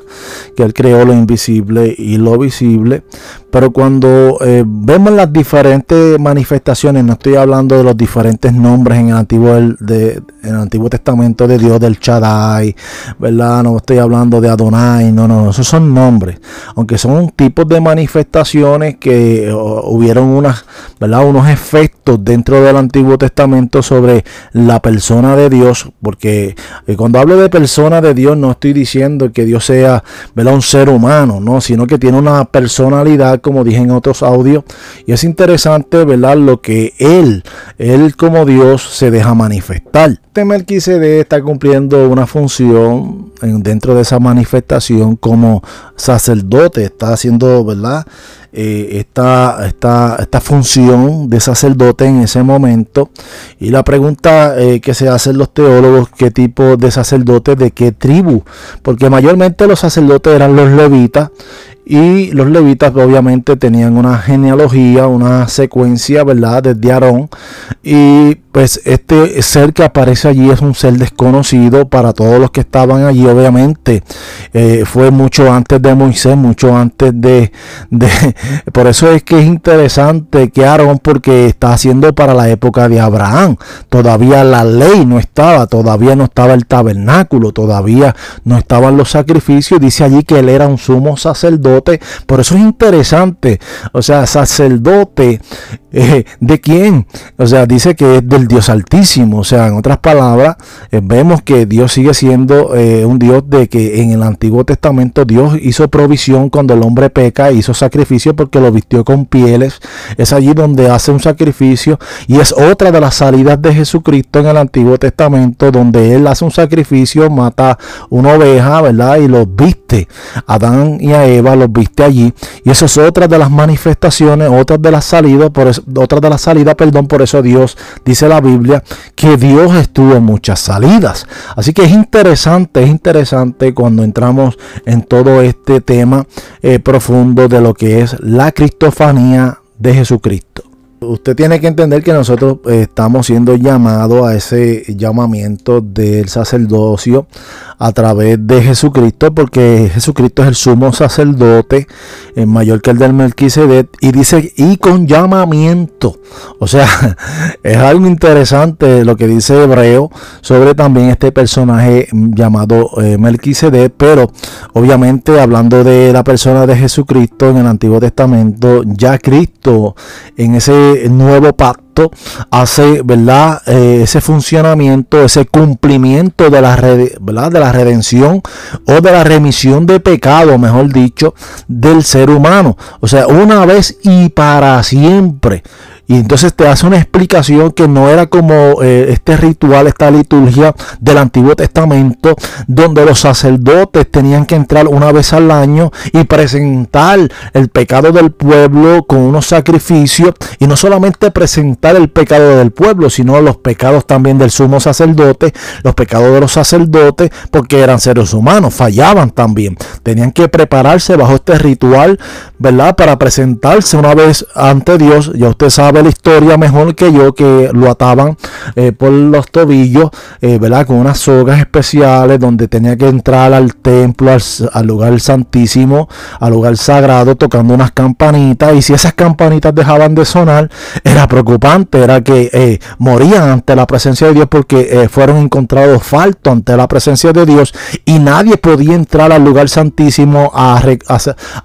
que Él creó lo invisible y lo visible. Pero cuando eh, vemos las diferentes manifestaciones, no estoy hablando de los diferentes nombres en el Antiguo, de, en el Antiguo Testamento de Dios, del Chadai, ¿verdad? No estoy hablando de Adonai, no, no, esos son nombres. Aunque son tipos de manifestaciones que hubieron unas, ¿verdad? Unos efectos dentro del Antiguo Testamento sobre la persona de Dios, porque eh, cuando hablo de persona de Dios no estoy diciendo que Dios sea, ¿verdad? Un ser humano, no, sino que tiene una personalidad como dije en otros audios. Y es interesante, ¿verdad? Lo que él, él como Dios se deja manifestar. Este Melquisedec está cumpliendo una función dentro de esa manifestación como sacerdote. Está haciendo, ¿verdad? Eh, esta, esta, función de sacerdote en ese momento. Y la pregunta eh, que se hacen los teólogos, ¿qué tipo de sacerdote, de qué tribu? Porque mayormente los sacerdotes eran los levitas y los levitas obviamente tenían una genealogía, una secuencia, ¿verdad? Desde Aarón. Y pues este ser que aparece allí es un ser desconocido para todos los que estaban allí. Obviamente eh, fue mucho antes de Moisés, mucho antes de, de... Por eso es que es interesante que Aarón, porque está haciendo para la época de Abraham. Todavía la ley no estaba, todavía no estaba el tabernáculo, todavía no estaban los sacrificios. Dice allí que él era un sumo sacerdote por eso es interesante. O sea, sacerdote eh, ¿De quién? O sea, dice que es del Dios Altísimo. O sea, en otras palabras, eh, vemos que Dios sigue siendo eh, un Dios de que en el Antiguo Testamento Dios hizo provisión cuando el hombre peca, hizo sacrificio porque lo vistió con pieles. Es allí donde hace un sacrificio y es otra de las salidas de Jesucristo en el Antiguo Testamento donde Él hace un sacrificio, mata una oveja, ¿verdad? Y los viste. Adán y a Eva los viste allí. Y eso es otra de las manifestaciones, otra de las salidas, por eso, otra de las salidas, perdón, por eso Dios dice la Biblia que Dios estuvo en muchas salidas. Así que es interesante, es interesante cuando entramos en todo este tema eh, profundo de lo que es la cristofanía de Jesucristo. Usted tiene que entender que nosotros eh, estamos siendo llamados a ese llamamiento del sacerdocio a través de Jesucristo, porque Jesucristo es el sumo sacerdote, eh, mayor que el del Melquisedec, y dice, y con llamamiento. O sea, es algo interesante lo que dice Hebreo sobre también este personaje llamado eh, Melquisedec, pero obviamente hablando de la persona de Jesucristo en el Antiguo Testamento, ya Cristo en ese nuevo pacto hace, ¿verdad? Eh, ese funcionamiento, ese cumplimiento de la, ¿verdad? de la redención o de la remisión de pecado, mejor dicho, del ser humano. O sea, una vez y para siempre. Y entonces te hace una explicación que no era como eh, este ritual, esta liturgia del Antiguo Testamento, donde los sacerdotes tenían que entrar una vez al año y presentar el pecado del pueblo con unos sacrificios. Y no solamente presentar el pecado del pueblo, sino los pecados también del sumo sacerdote, los pecados de los sacerdotes, porque eran seres humanos, fallaban también. Tenían que prepararse bajo este ritual, ¿verdad? Para presentarse una vez ante Dios. Ya usted sabe la historia mejor que yo, que lo ataban eh, por los tobillos, eh, ¿verdad? Con unas sogas especiales donde tenía que entrar al templo, al, lugar santísimo, al lugar sagrado, tocando unas campanitas. Y si esas campanitas dejaban de sonar, era preocupante, era que eh, morían ante la presencia de Dios porque fueron encontrados faltos ante la presencia de Dios y nadie podía entrar al lugar santísimo a,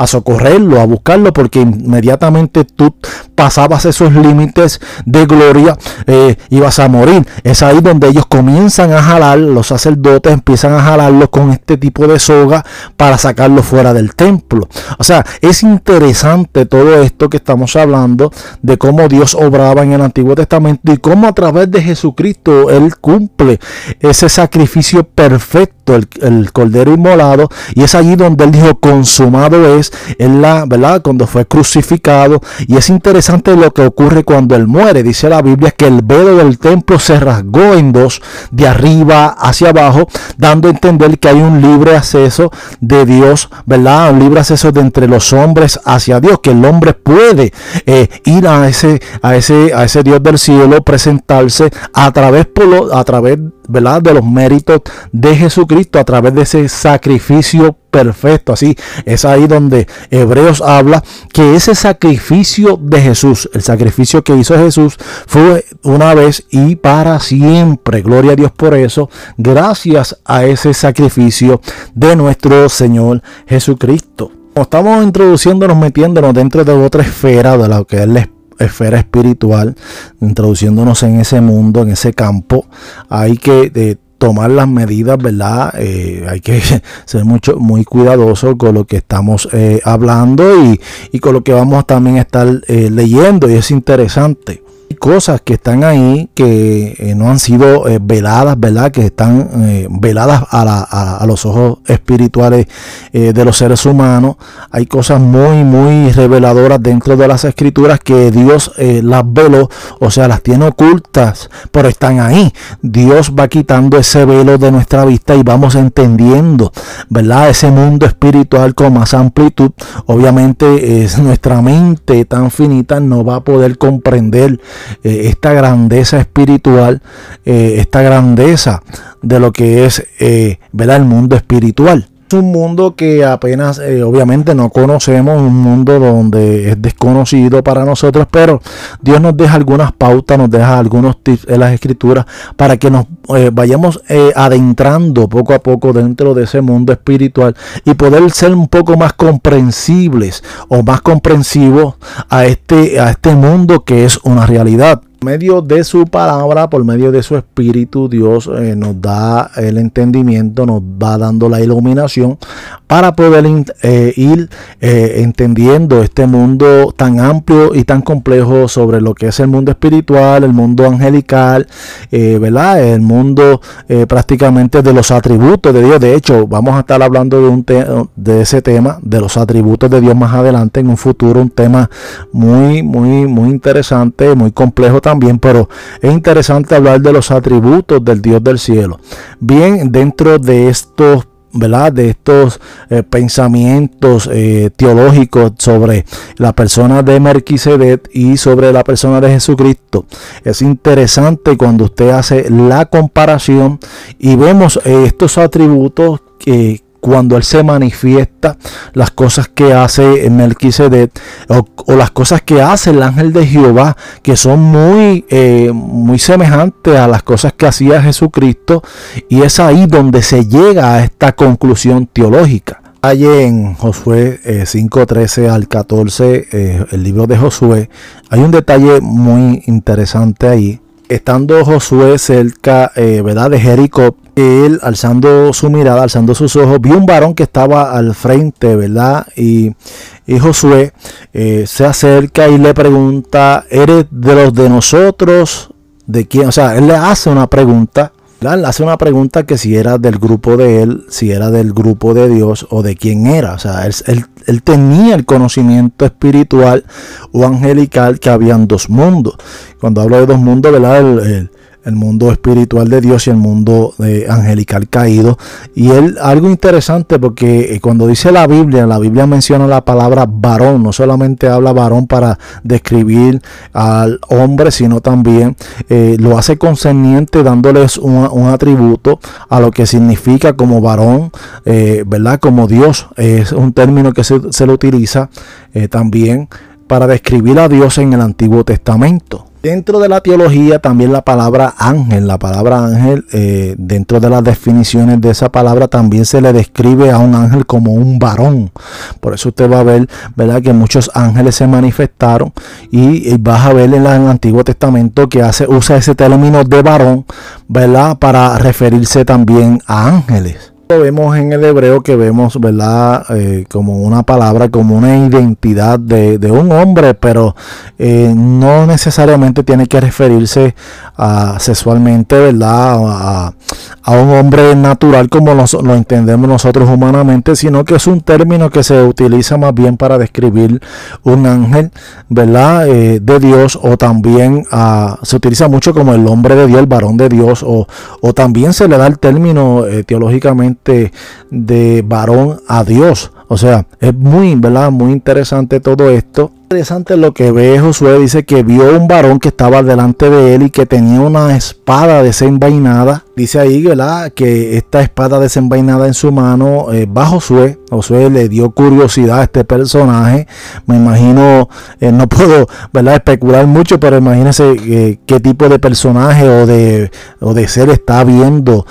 socorrerlo, a buscarlo, porque inmediatamente tú pasabas esos límites de gloria, eh, ibas a morir. Es ahí donde ellos comienzan a jalar, los sacerdotes empiezan a jalarlo con este tipo de soga para sacarlo fuera del templo. O sea, es interesante todo esto que estamos hablando de cómo Dios obraba en el Antiguo Testamento y cómo a través de Jesucristo Él cumple ese sacrificio perfecto, el, el cordero inmolado, y es allí donde Él dijo, consumado es, en la, ¿verdad? Cuando fue crucificado, y es interesante lo que ocurre cuando él muere. Dice la Biblia que el velo del templo se rasgó en dos, de arriba hacia abajo, dando a entender que hay un libre acceso de Dios, ¿verdad? Un libre acceso de entre los hombres hacia Dios, que el hombre puede eh, ir a ese, a ese, a ese Dios del cielo, presentarse a través, por lo, a través ¿verdad? de los méritos de Jesucristo a través de ese sacrificio perfecto. Así es ahí donde Hebreos habla que ese sacrificio de Jesús, el sacrificio que hizo Jesús, fue una vez y para siempre. Gloria a Dios por eso. Gracias a ese sacrificio de nuestro Señor Jesucristo. Estamos introduciéndonos, metiéndonos dentro de otra esfera de lo que es la esfera espiritual, introduciéndonos en ese mundo, en ese campo. Hay que eh, tomar las medidas, ¿verdad? Eh, hay que ser mucho, muy cuidadoso con lo que estamos eh, hablando y, y, con lo que vamos también a estar leyendo. Y es interesante cosas que están ahí que eh, no han sido eh, veladas, ¿verdad? Que están eh, veladas a, los ojos espirituales de los seres humanos. Hay cosas muy, muy reveladoras dentro de las escrituras que Dios las veló, o sea, las tiene ocultas, pero están ahí. Dios va quitando ese velo de nuestra vista y vamos entendiendo, ¿verdad? Ese mundo espiritual con más amplitud. Obviamente es nuestra mente tan finita no va a poder comprender eh, esta grandeza espiritual, eh, esta grandeza de lo que es eh, el mundo espiritual un mundo que apenas eh, obviamente no conocemos, un mundo donde es desconocido para nosotros, pero Dios nos deja algunas pautas, nos deja algunos tips en las escrituras para que nos eh, vayamos eh, adentrando poco a poco dentro de ese mundo espiritual y poder ser un poco más comprensibles o más comprensivos a este, a este mundo que es una realidad. Medio de su palabra, por medio de su espíritu, Dios eh, nos da el entendimiento, nos va dando la iluminación para poder eh, ir eh, entendiendo este mundo tan amplio y tan complejo sobre lo que es el mundo espiritual, el mundo angelical, ¿verdad? El mundo prácticamente de los atributos de Dios. De hecho, vamos a estar hablando de, un de ese tema, de los atributos de Dios más adelante en un futuro, un tema muy, muy, muy interesante, muy complejo también también, pero es interesante hablar de los atributos del Dios del cielo. Bien, dentro de estos ¿verdad? De estos eh, pensamientos eh, teológicos sobre la persona de Melquisedec y sobre la persona de Jesucristo. Es interesante cuando usted hace la comparación y vemos eh, estos atributos que cuando Él se manifiesta, las cosas que hace Melquisedec o, las cosas que hace el ángel de Jehová, que son muy, eh, muy semejantes a las cosas que hacía Jesucristo, y es ahí donde se llega a esta conclusión teológica. Hay en Josué 5.13 eh, al 14, eh, el libro de Josué, hay un detalle muy interesante ahí estando Josué cerca ¿verdad? de Jericó, él alzando su mirada, alzando sus ojos, vio un varón que estaba al frente, ¿verdad? Y, Josué eh, se acerca y le pregunta, ¿eres de los de nosotros? ¿De quién? O sea, él le hace una pregunta. Le hace una pregunta que si era del grupo de él, si era del grupo de Dios o de quién era. O sea, él, tenía el conocimiento espiritual o angelical que habían dos mundos. Cuando hablo de dos mundos, ¿verdad? el mundo espiritual de Dios y el mundo eh, angelical caído. Y él, algo interesante porque eh, cuando dice la Biblia, la Biblia menciona la palabra varón, no solamente habla varón para describir al hombre, sino también eh, lo hace concerniente dándoles un, atributo a lo que significa como varón, ¿verdad? Como Dios, es un término que se, se le utiliza también para describir a Dios en el Antiguo Testamento. Dentro de la teología también la palabra ángel, la palabra ángel, eh, dentro de las definiciones de esa palabra también se le describe a un ángel como un varón. Por eso usted va a ver, ¿verdad? Que muchos ángeles se manifestaron y, vas a ver en, el Antiguo Testamento que hace, usa ese término de varón, ¿verdad? Para referirse también a ángeles vemos en el hebreo que vemos, ¿verdad? Eh, como una palabra, como una identidad de, un hombre, pero eh, no necesariamente tiene que referirse a, sexualmente, ¿verdad? A, un hombre natural como lo entendemos nosotros humanamente, sino que es un término que se utiliza más bien para describir un ángel, ¿verdad? Eh, de Dios o también ah, se utiliza mucho como el hombre de Dios, el varón de Dios, o, o también se le da el término teológicamente de varón a Dios. O sea, es muy, ¿verdad? Muy interesante todo esto. Interesante lo que ve Josué, dice que vio un varón que estaba delante de él y que tenía una espada desenvainada. Dice ahí, ¿verdad? Que esta espada desenvainada en su mano eh, va Josué. Josué le dio curiosidad a este personaje. Me imagino, eh, no puedo, ¿verdad? Especular mucho, pero imagínense eh, qué tipo de personaje o de, o de ser está viendo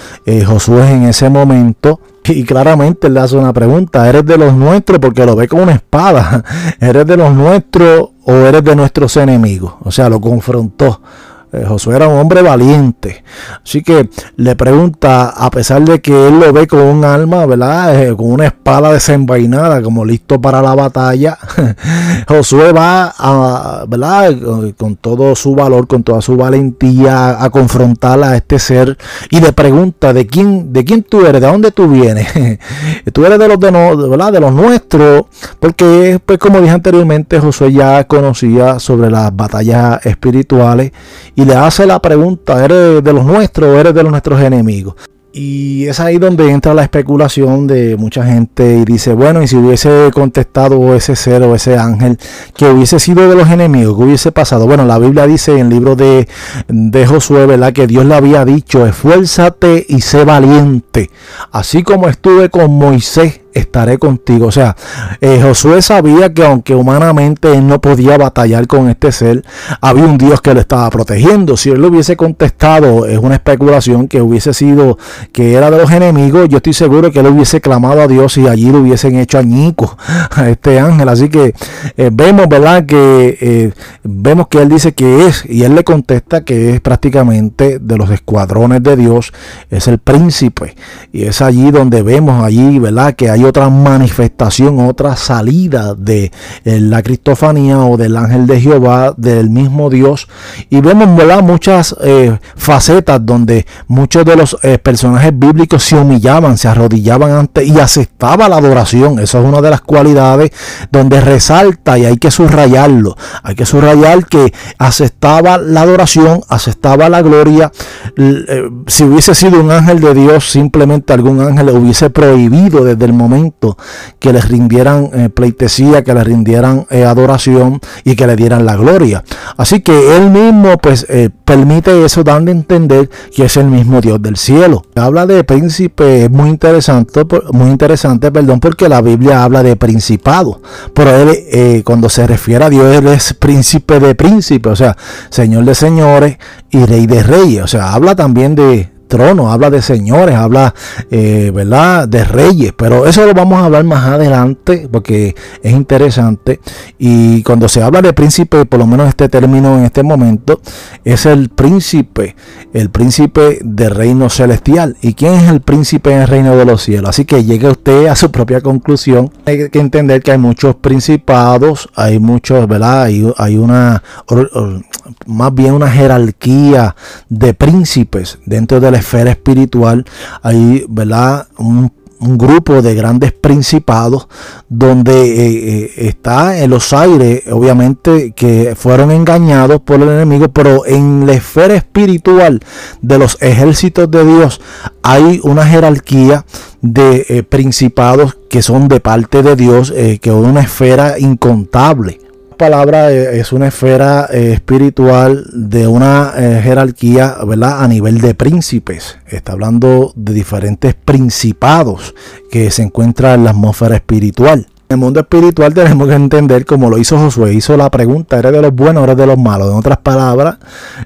Josué en ese momento. Y claramente le hace una pregunta, ¿eres de los nuestros? Porque lo ve con una espada. ¿Eres de los nuestros o eres de nuestros enemigos? O sea, lo confrontó. Eh, Josué era un hombre valiente. Así que le pregunta, a pesar de que él lo ve con un alma, ¿verdad? Eh, con una espada desenvainada, como listo para la batalla, Josué va, a, ¿verdad? Con todo su valor, con toda su valentía, a confrontar a este ser y le pregunta, ¿de quién, de quién tú eres? ¿De dónde tú vienes? tú eres de los, de, ¿verdad? de los nuestros, porque pues como dije anteriormente, Josué ya conocía sobre las batallas espirituales y le hace la pregunta, ¿eres de los nuestros o eres de los nuestros enemigos? Y es ahí donde entra la especulación de mucha gente y dice, bueno, y si hubiese contestado ese ser o ese ángel que hubiese sido de los enemigos, ¿qué hubiese pasado? Bueno, la Biblia dice en el libro de, de Josué, ¿verdad? Que Dios le había dicho, esfuérzate y sé valiente. Así como estuve con Moisés estaré contigo. O sea, eh, Josué sabía que aunque humanamente él no podía batallar con este ser, había un Dios que lo estaba protegiendo. Si él lo hubiese contestado, es una especulación que hubiese sido que era de los enemigos, yo estoy seguro que él hubiese clamado a Dios y allí lo hubiesen hecho añico a este ángel. Así que eh, vemos, ¿verdad? Que eh, vemos que él dice que es, y él le contesta que es prácticamente de los escuadrones de Dios, es el príncipe. Y es allí donde vemos allí, ¿verdad? Que hay otra manifestación, otra salida de eh, la cristofanía o del ángel de Jehová, del mismo Dios. Y vemos. Muchas eh, facetas donde muchos de los eh, personajes bíblicos se humillaban, se arrodillaban ante y aceptaba la adoración. Esa es una de las cualidades donde resalta y hay que subrayarlo. Hay que subrayar que aceptaba la adoración, aceptaba la gloria. Si hubiese sido un ángel de Dios, simplemente algún ángel le hubiese prohibido desde el momento que les rindieran eh, pleitesía, que le rindieran eh, adoración y que le dieran la gloria. Así que él mismo pues eh, permite eso dando a entender que es el mismo Dios del cielo. Habla de príncipe, es muy interesante, muy interesante, perdón, porque la Biblia habla de principado. Pero él cuando se refiere a Dios, él es príncipe de príncipes, o sea, señor de señores y rey de reyes. O sea, habla también de, trono, habla de señores, habla, eh, ¿verdad?, de reyes, pero eso lo vamos a hablar más adelante porque es interesante. Y cuando se habla de príncipe, por lo menos este término en este momento, es el príncipe, el príncipe del reino celestial. ¿Y quién es el príncipe en el reino de los cielos? Así que llegue usted a su propia conclusión. Hay que entender que hay muchos principados, hay muchos, ¿verdad? Hay, hay una, más bien una jerarquía de príncipes dentro de esfera espiritual. Hay, ¿verdad? Un, grupo de grandes principados donde eh, eh, está en los aires, obviamente que fueron engañados por el enemigo, pero en la esfera espiritual de los ejércitos de Dios hay una jerarquía de eh, principados que son de parte de Dios, que es una esfera incontable palabra eh, es una esfera eh, espiritual de una eh, jerarquía, ¿verdad? A nivel de príncipes. Está hablando de diferentes principados que se encuentran en la atmósfera espiritual. El mundo espiritual tenemos que entender, como lo hizo Josué, hizo la pregunta, ¿eres de los buenos o eres de los malos? En otras palabras,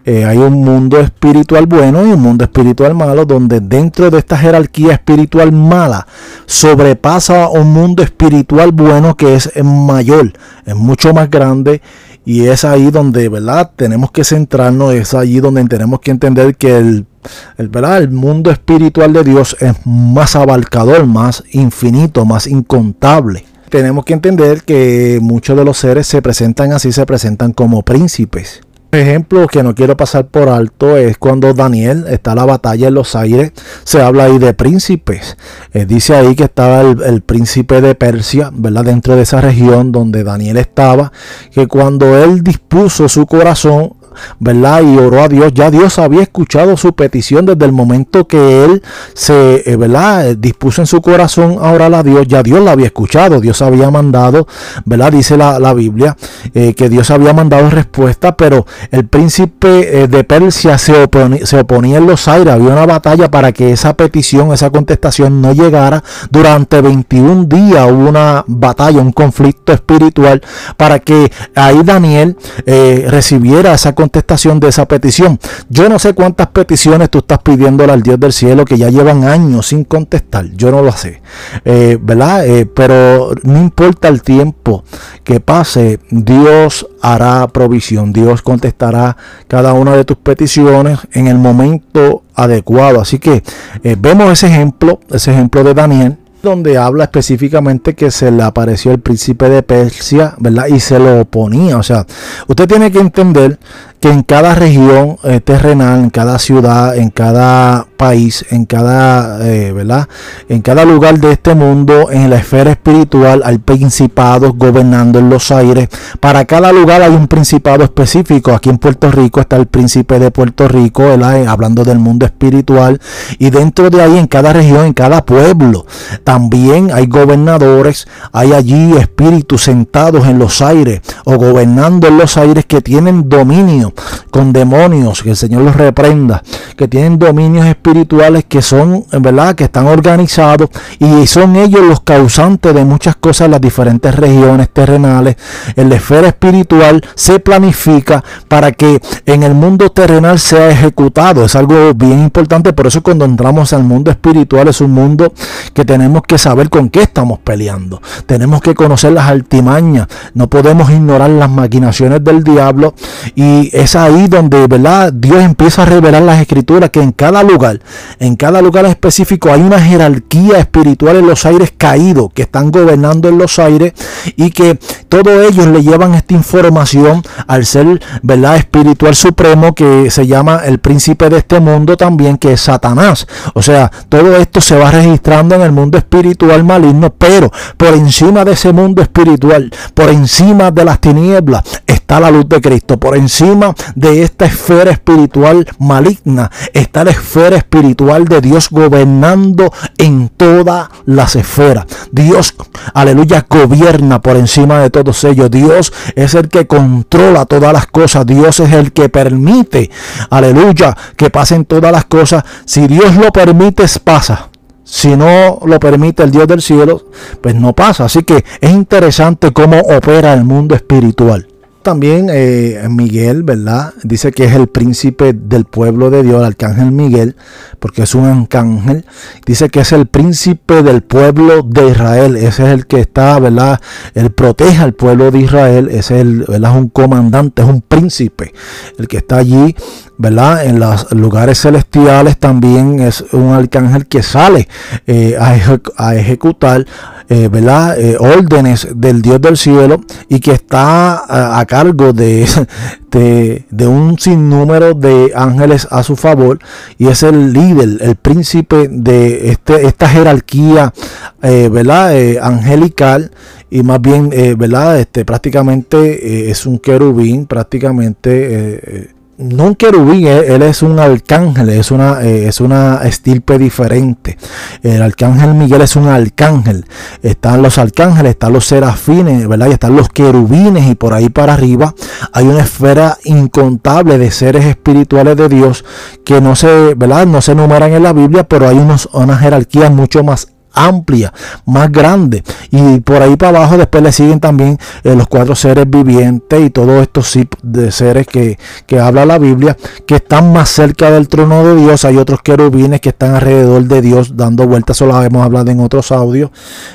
eh, hay un mundo espiritual bueno y un mundo espiritual malo, donde dentro de esta jerarquía espiritual mala sobrepasa un mundo espiritual bueno que es mayor, es mucho más grande y es ahí donde, ¿verdad? Tenemos que centrarnos, es allí donde tenemos que entender que el el, ¿verdad? el mundo espiritual de Dios es más abarcador, más infinito, más incontable tenemos que entender que muchos de los seres se presentan así, se presentan como príncipes. Un ejemplo que no quiero pasar por alto es cuando Daniel está en la batalla en los aires, se habla ahí de príncipes. Eh, dice ahí que estaba el, el, príncipe de Persia, ¿verdad? Dentro de esa región donde Daniel estaba, que cuando él dispuso su corazón ¿verdad? Y oró a Dios. Ya Dios había escuchado su petición desde el momento que él se, eh, ¿verdad? Eh, dispuso en su corazón a orar a Dios. Ya Dios la había escuchado. Dios había mandado, ¿verdad? Dice la, Biblia eh, que Dios había mandado respuesta, pero el príncipe de Persia se oponía, se oponía en los aires. Había una batalla para que esa petición, esa contestación no llegara. Durante 21 días hubo una batalla, un conflicto espiritual para que ahí Daniel recibiera esa contestación contestación de esa petición. Yo no sé cuántas peticiones tú estás pidiéndole al Dios del cielo que ya llevan años sin contestar. Yo no lo sé. Eh, ¿Verdad? Eh, pero no importa el tiempo que pase, Dios hará provisión. Dios contestará cada una de tus peticiones en el momento adecuado. Así que eh, vemos ese ejemplo, ese ejemplo de Daniel donde habla específicamente que se le apareció el príncipe de Persia, ¿verdad? Y se lo oponía. O sea, usted tiene que entender en cada región eh, terrenal, en cada ciudad, en cada país, en cada, eh, ¿verdad? En cada lugar de este mundo, en la esfera espiritual, hay principados gobernando en los aires. Para cada lugar hay un principado específico. Aquí en Puerto Rico está el príncipe de Puerto Rico, ¿verdad? hablando del mundo espiritual. Y dentro de ahí, en cada región, en cada pueblo, también hay gobernadores, hay allí espíritus sentados en los aires o gobernando en los aires que tienen dominio con demonios, que el Señor los reprenda, que tienen dominios espirituales que son, en verdad, que están organizados y son ellos los causantes de muchas cosas en las diferentes regiones terrenales. En la esfera espiritual se planifica para que en el mundo terrenal sea ejecutado. Es algo bien importante, por eso cuando entramos al mundo espiritual es un mundo que tenemos que saber con qué estamos peleando. Tenemos que conocer las altimañas, no podemos ignorar las maquinaciones del diablo y es ahí donde, ¿verdad? Dios empieza a revelar las escrituras que en cada lugar, en cada lugar específico hay una jerarquía espiritual en los aires caídos que están gobernando en los aires y que todos ellos le llevan esta información al ser, ¿verdad? Espiritual supremo que se llama el príncipe de este mundo también, que es Satanás. O sea, todo esto se va registrando en el mundo espiritual maligno, pero por encima de ese mundo espiritual, por encima de las tinieblas, está la luz de Cristo. Por encima de esta esfera espiritual maligna, está la esfera espiritual de Dios gobernando en todas las esferas. Dios, aleluya, gobierna por encima de todos ellos. Dios es el que controla todas las cosas. Dios es el que permite, aleluya, que pasen todas las cosas. Si Dios lo permite, pasa. Si no lo permite el Dios del cielo, pues no pasa. Así que es interesante cómo opera el mundo espiritual también eh, Miguel, ¿verdad? Dice que es el príncipe del pueblo de Dios, el arcángel Miguel, porque es un arcángel. Dice que es el príncipe del pueblo de Israel. Ese es el que está, ¿verdad? Él protege al pueblo de Israel. Ese es, ¿verdad? es un comandante, es un príncipe. El que está allí, ¿verdad? En los lugares celestiales también es un arcángel que sale eh, a, ejecutar, eh, ¿verdad? órdenes del Dios del cielo y que está acá cargo de, de, un sinnúmero de ángeles a su favor y es el líder, el príncipe de este, esta jerarquía, eh, ¿verdad? Eh, angelical y más bien, eh, ¿verdad? Este, prácticamente es un querubín, prácticamente no un querubín, él, es un arcángel, es una, eh, es una estirpe diferente. El arcángel Miguel es un arcángel. Están los arcángeles, están los serafines, ¿verdad? Y están los querubines y por ahí para arriba hay una esfera incontable de seres espirituales de Dios que no se, ¿verdad? No se enumeran en la Biblia, pero hay unos, una jerarquía mucho más amplia, más grande. Y por ahí para abajo después le siguen también eh, los cuatro seres vivientes y todos estos de seres que, que habla la Biblia, que están más cerca del trono de Dios. Hay otros querubines que están alrededor de Dios dando vueltas, eso lo hemos hablado en otros audios.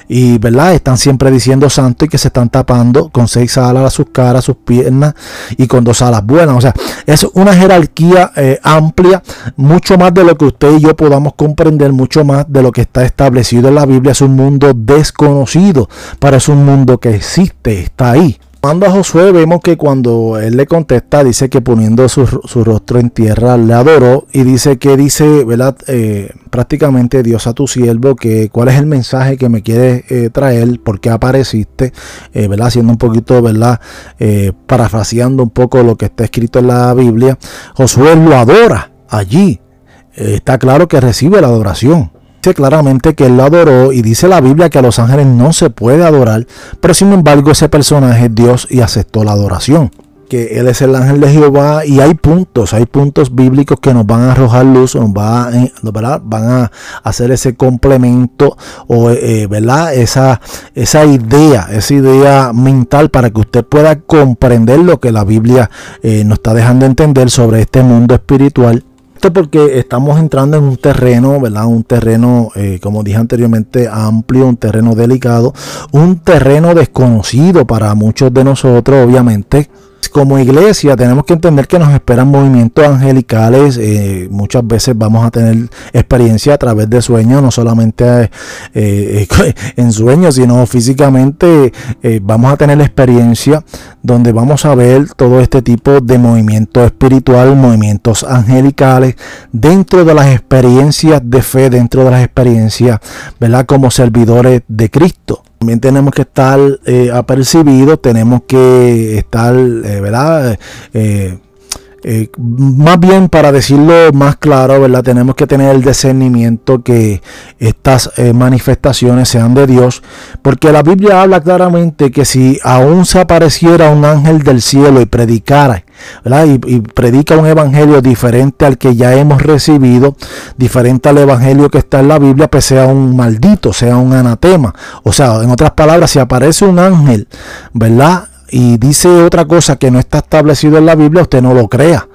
Y verdad, están siempre diciendo santo y que se están tapando con seis alas a sus caras, sus piernas y con dos alas buenas. O sea, es una jerarquía eh, amplia, mucho más de lo que usted y yo podamos comprender, mucho más de lo que está establecido la Biblia es un mundo desconocido, pero es un mundo que existe, está ahí. Cuando a Josué vemos que cuando él le contesta, dice que poniendo su, rostro en tierra le adoró y dice que dice, ¿verdad? Eh, prácticamente Dios a tu siervo, que cuál es el mensaje que me quiere eh, traer, por qué apareciste, eh, ¿verdad? Haciendo un poquito, ¿verdad? parafraseando un poco lo que está escrito en la Biblia. Josué lo adora allí. está claro que recibe la adoración dice claramente que él lo adoró y dice la Biblia que a los ángeles no se puede adorar, pero sin embargo ese personaje es Dios y aceptó la adoración. Que él es el ángel de Jehová y hay puntos, hay puntos bíblicos que nos van a arrojar luz, nos va van a hacer ese complemento o eh, ¿verdad? Esa, esa idea, esa idea mental para que usted pueda comprender lo que la Biblia eh, nos está dejando entender sobre este mundo espiritual esto porque estamos entrando en un terreno, ¿verdad? Un terreno, eh, como dije anteriormente, amplio, un terreno delicado, un terreno desconocido para muchos de nosotros, obviamente como iglesia tenemos que entender que nos esperan movimientos angelicales. Eh, muchas veces vamos a tener experiencia a través de sueños, no solamente eh, en sueños, sino físicamente eh, vamos a tener experiencia donde vamos a ver todo este tipo de movimientos espiritual, movimientos angelicales dentro de las experiencias de fe, dentro de las experiencias, ¿verdad? Como servidores de Cristo. También tenemos que estar eh, apercibidos, tenemos que estar, eh, ¿verdad? Eh, más bien para decirlo más claro, ¿verdad? Tenemos que tener el discernimiento que estas manifestaciones sean de Dios, porque la Biblia habla claramente que si aún se apareciera un ángel del cielo y predicara Y, y, predica un evangelio diferente al que ya hemos recibido, diferente al evangelio que está en la Biblia, pues sea un maldito, sea un anatema. O sea, en otras palabras, si aparece un ángel, ¿verdad? Y dice otra cosa que no está establecido en la Biblia, usted no lo crea.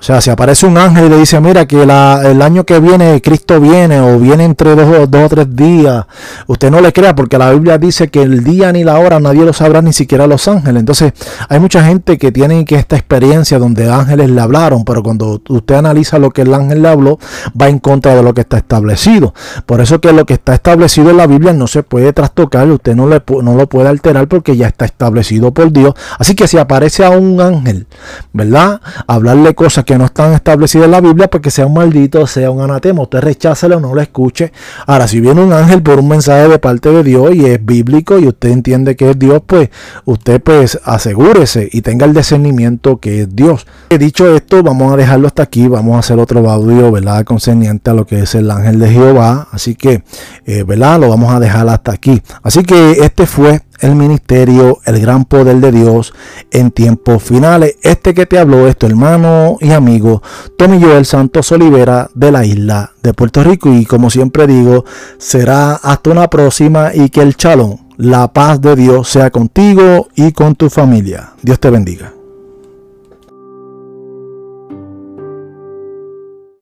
O sea, si aparece un ángel y le dice, mira, que el año que viene Cristo viene o viene entre dos, dos, o tres días, usted no le crea porque la Biblia dice que el día ni la hora nadie lo sabrá, ni siquiera los ángeles. Entonces, hay mucha gente que tiene que esta experiencia donde ángeles le hablaron, pero cuando usted analiza lo que el ángel le habló, va en contra de lo que está establecido. Por eso que lo que está establecido en la Biblia no se puede trastocar, usted no, le, no lo puede alterar porque ya está establecido por Dios. Así que si aparece a un ángel, ¿verdad? Hablarle cosas que no están establecidas en la Biblia, pues sea un maldito, sea un anatema. Usted rechácelo o no lo escuche. Ahora, si viene un ángel por un mensaje de parte de Dios y es bíblico y usted entiende que es Dios, pues usted pues asegúrese y tenga el discernimiento que es Dios. He dicho esto, vamos a dejarlo hasta aquí. Vamos a hacer otro audio, ¿verdad? Concerniente a lo que es el ángel de Jehová. Así que, eh, ¿verdad? Lo vamos a dejar hasta aquí. Así que este fue el ministerio, el gran poder de Dios en tiempos finales. Este que te habló es tu hermano y amigo Tommy Joel Santos Olivera de la isla de Puerto Rico. Y como siempre digo, será hasta una próxima y que el chalón, la paz de Dios sea contigo y con tu familia. Dios te bendiga.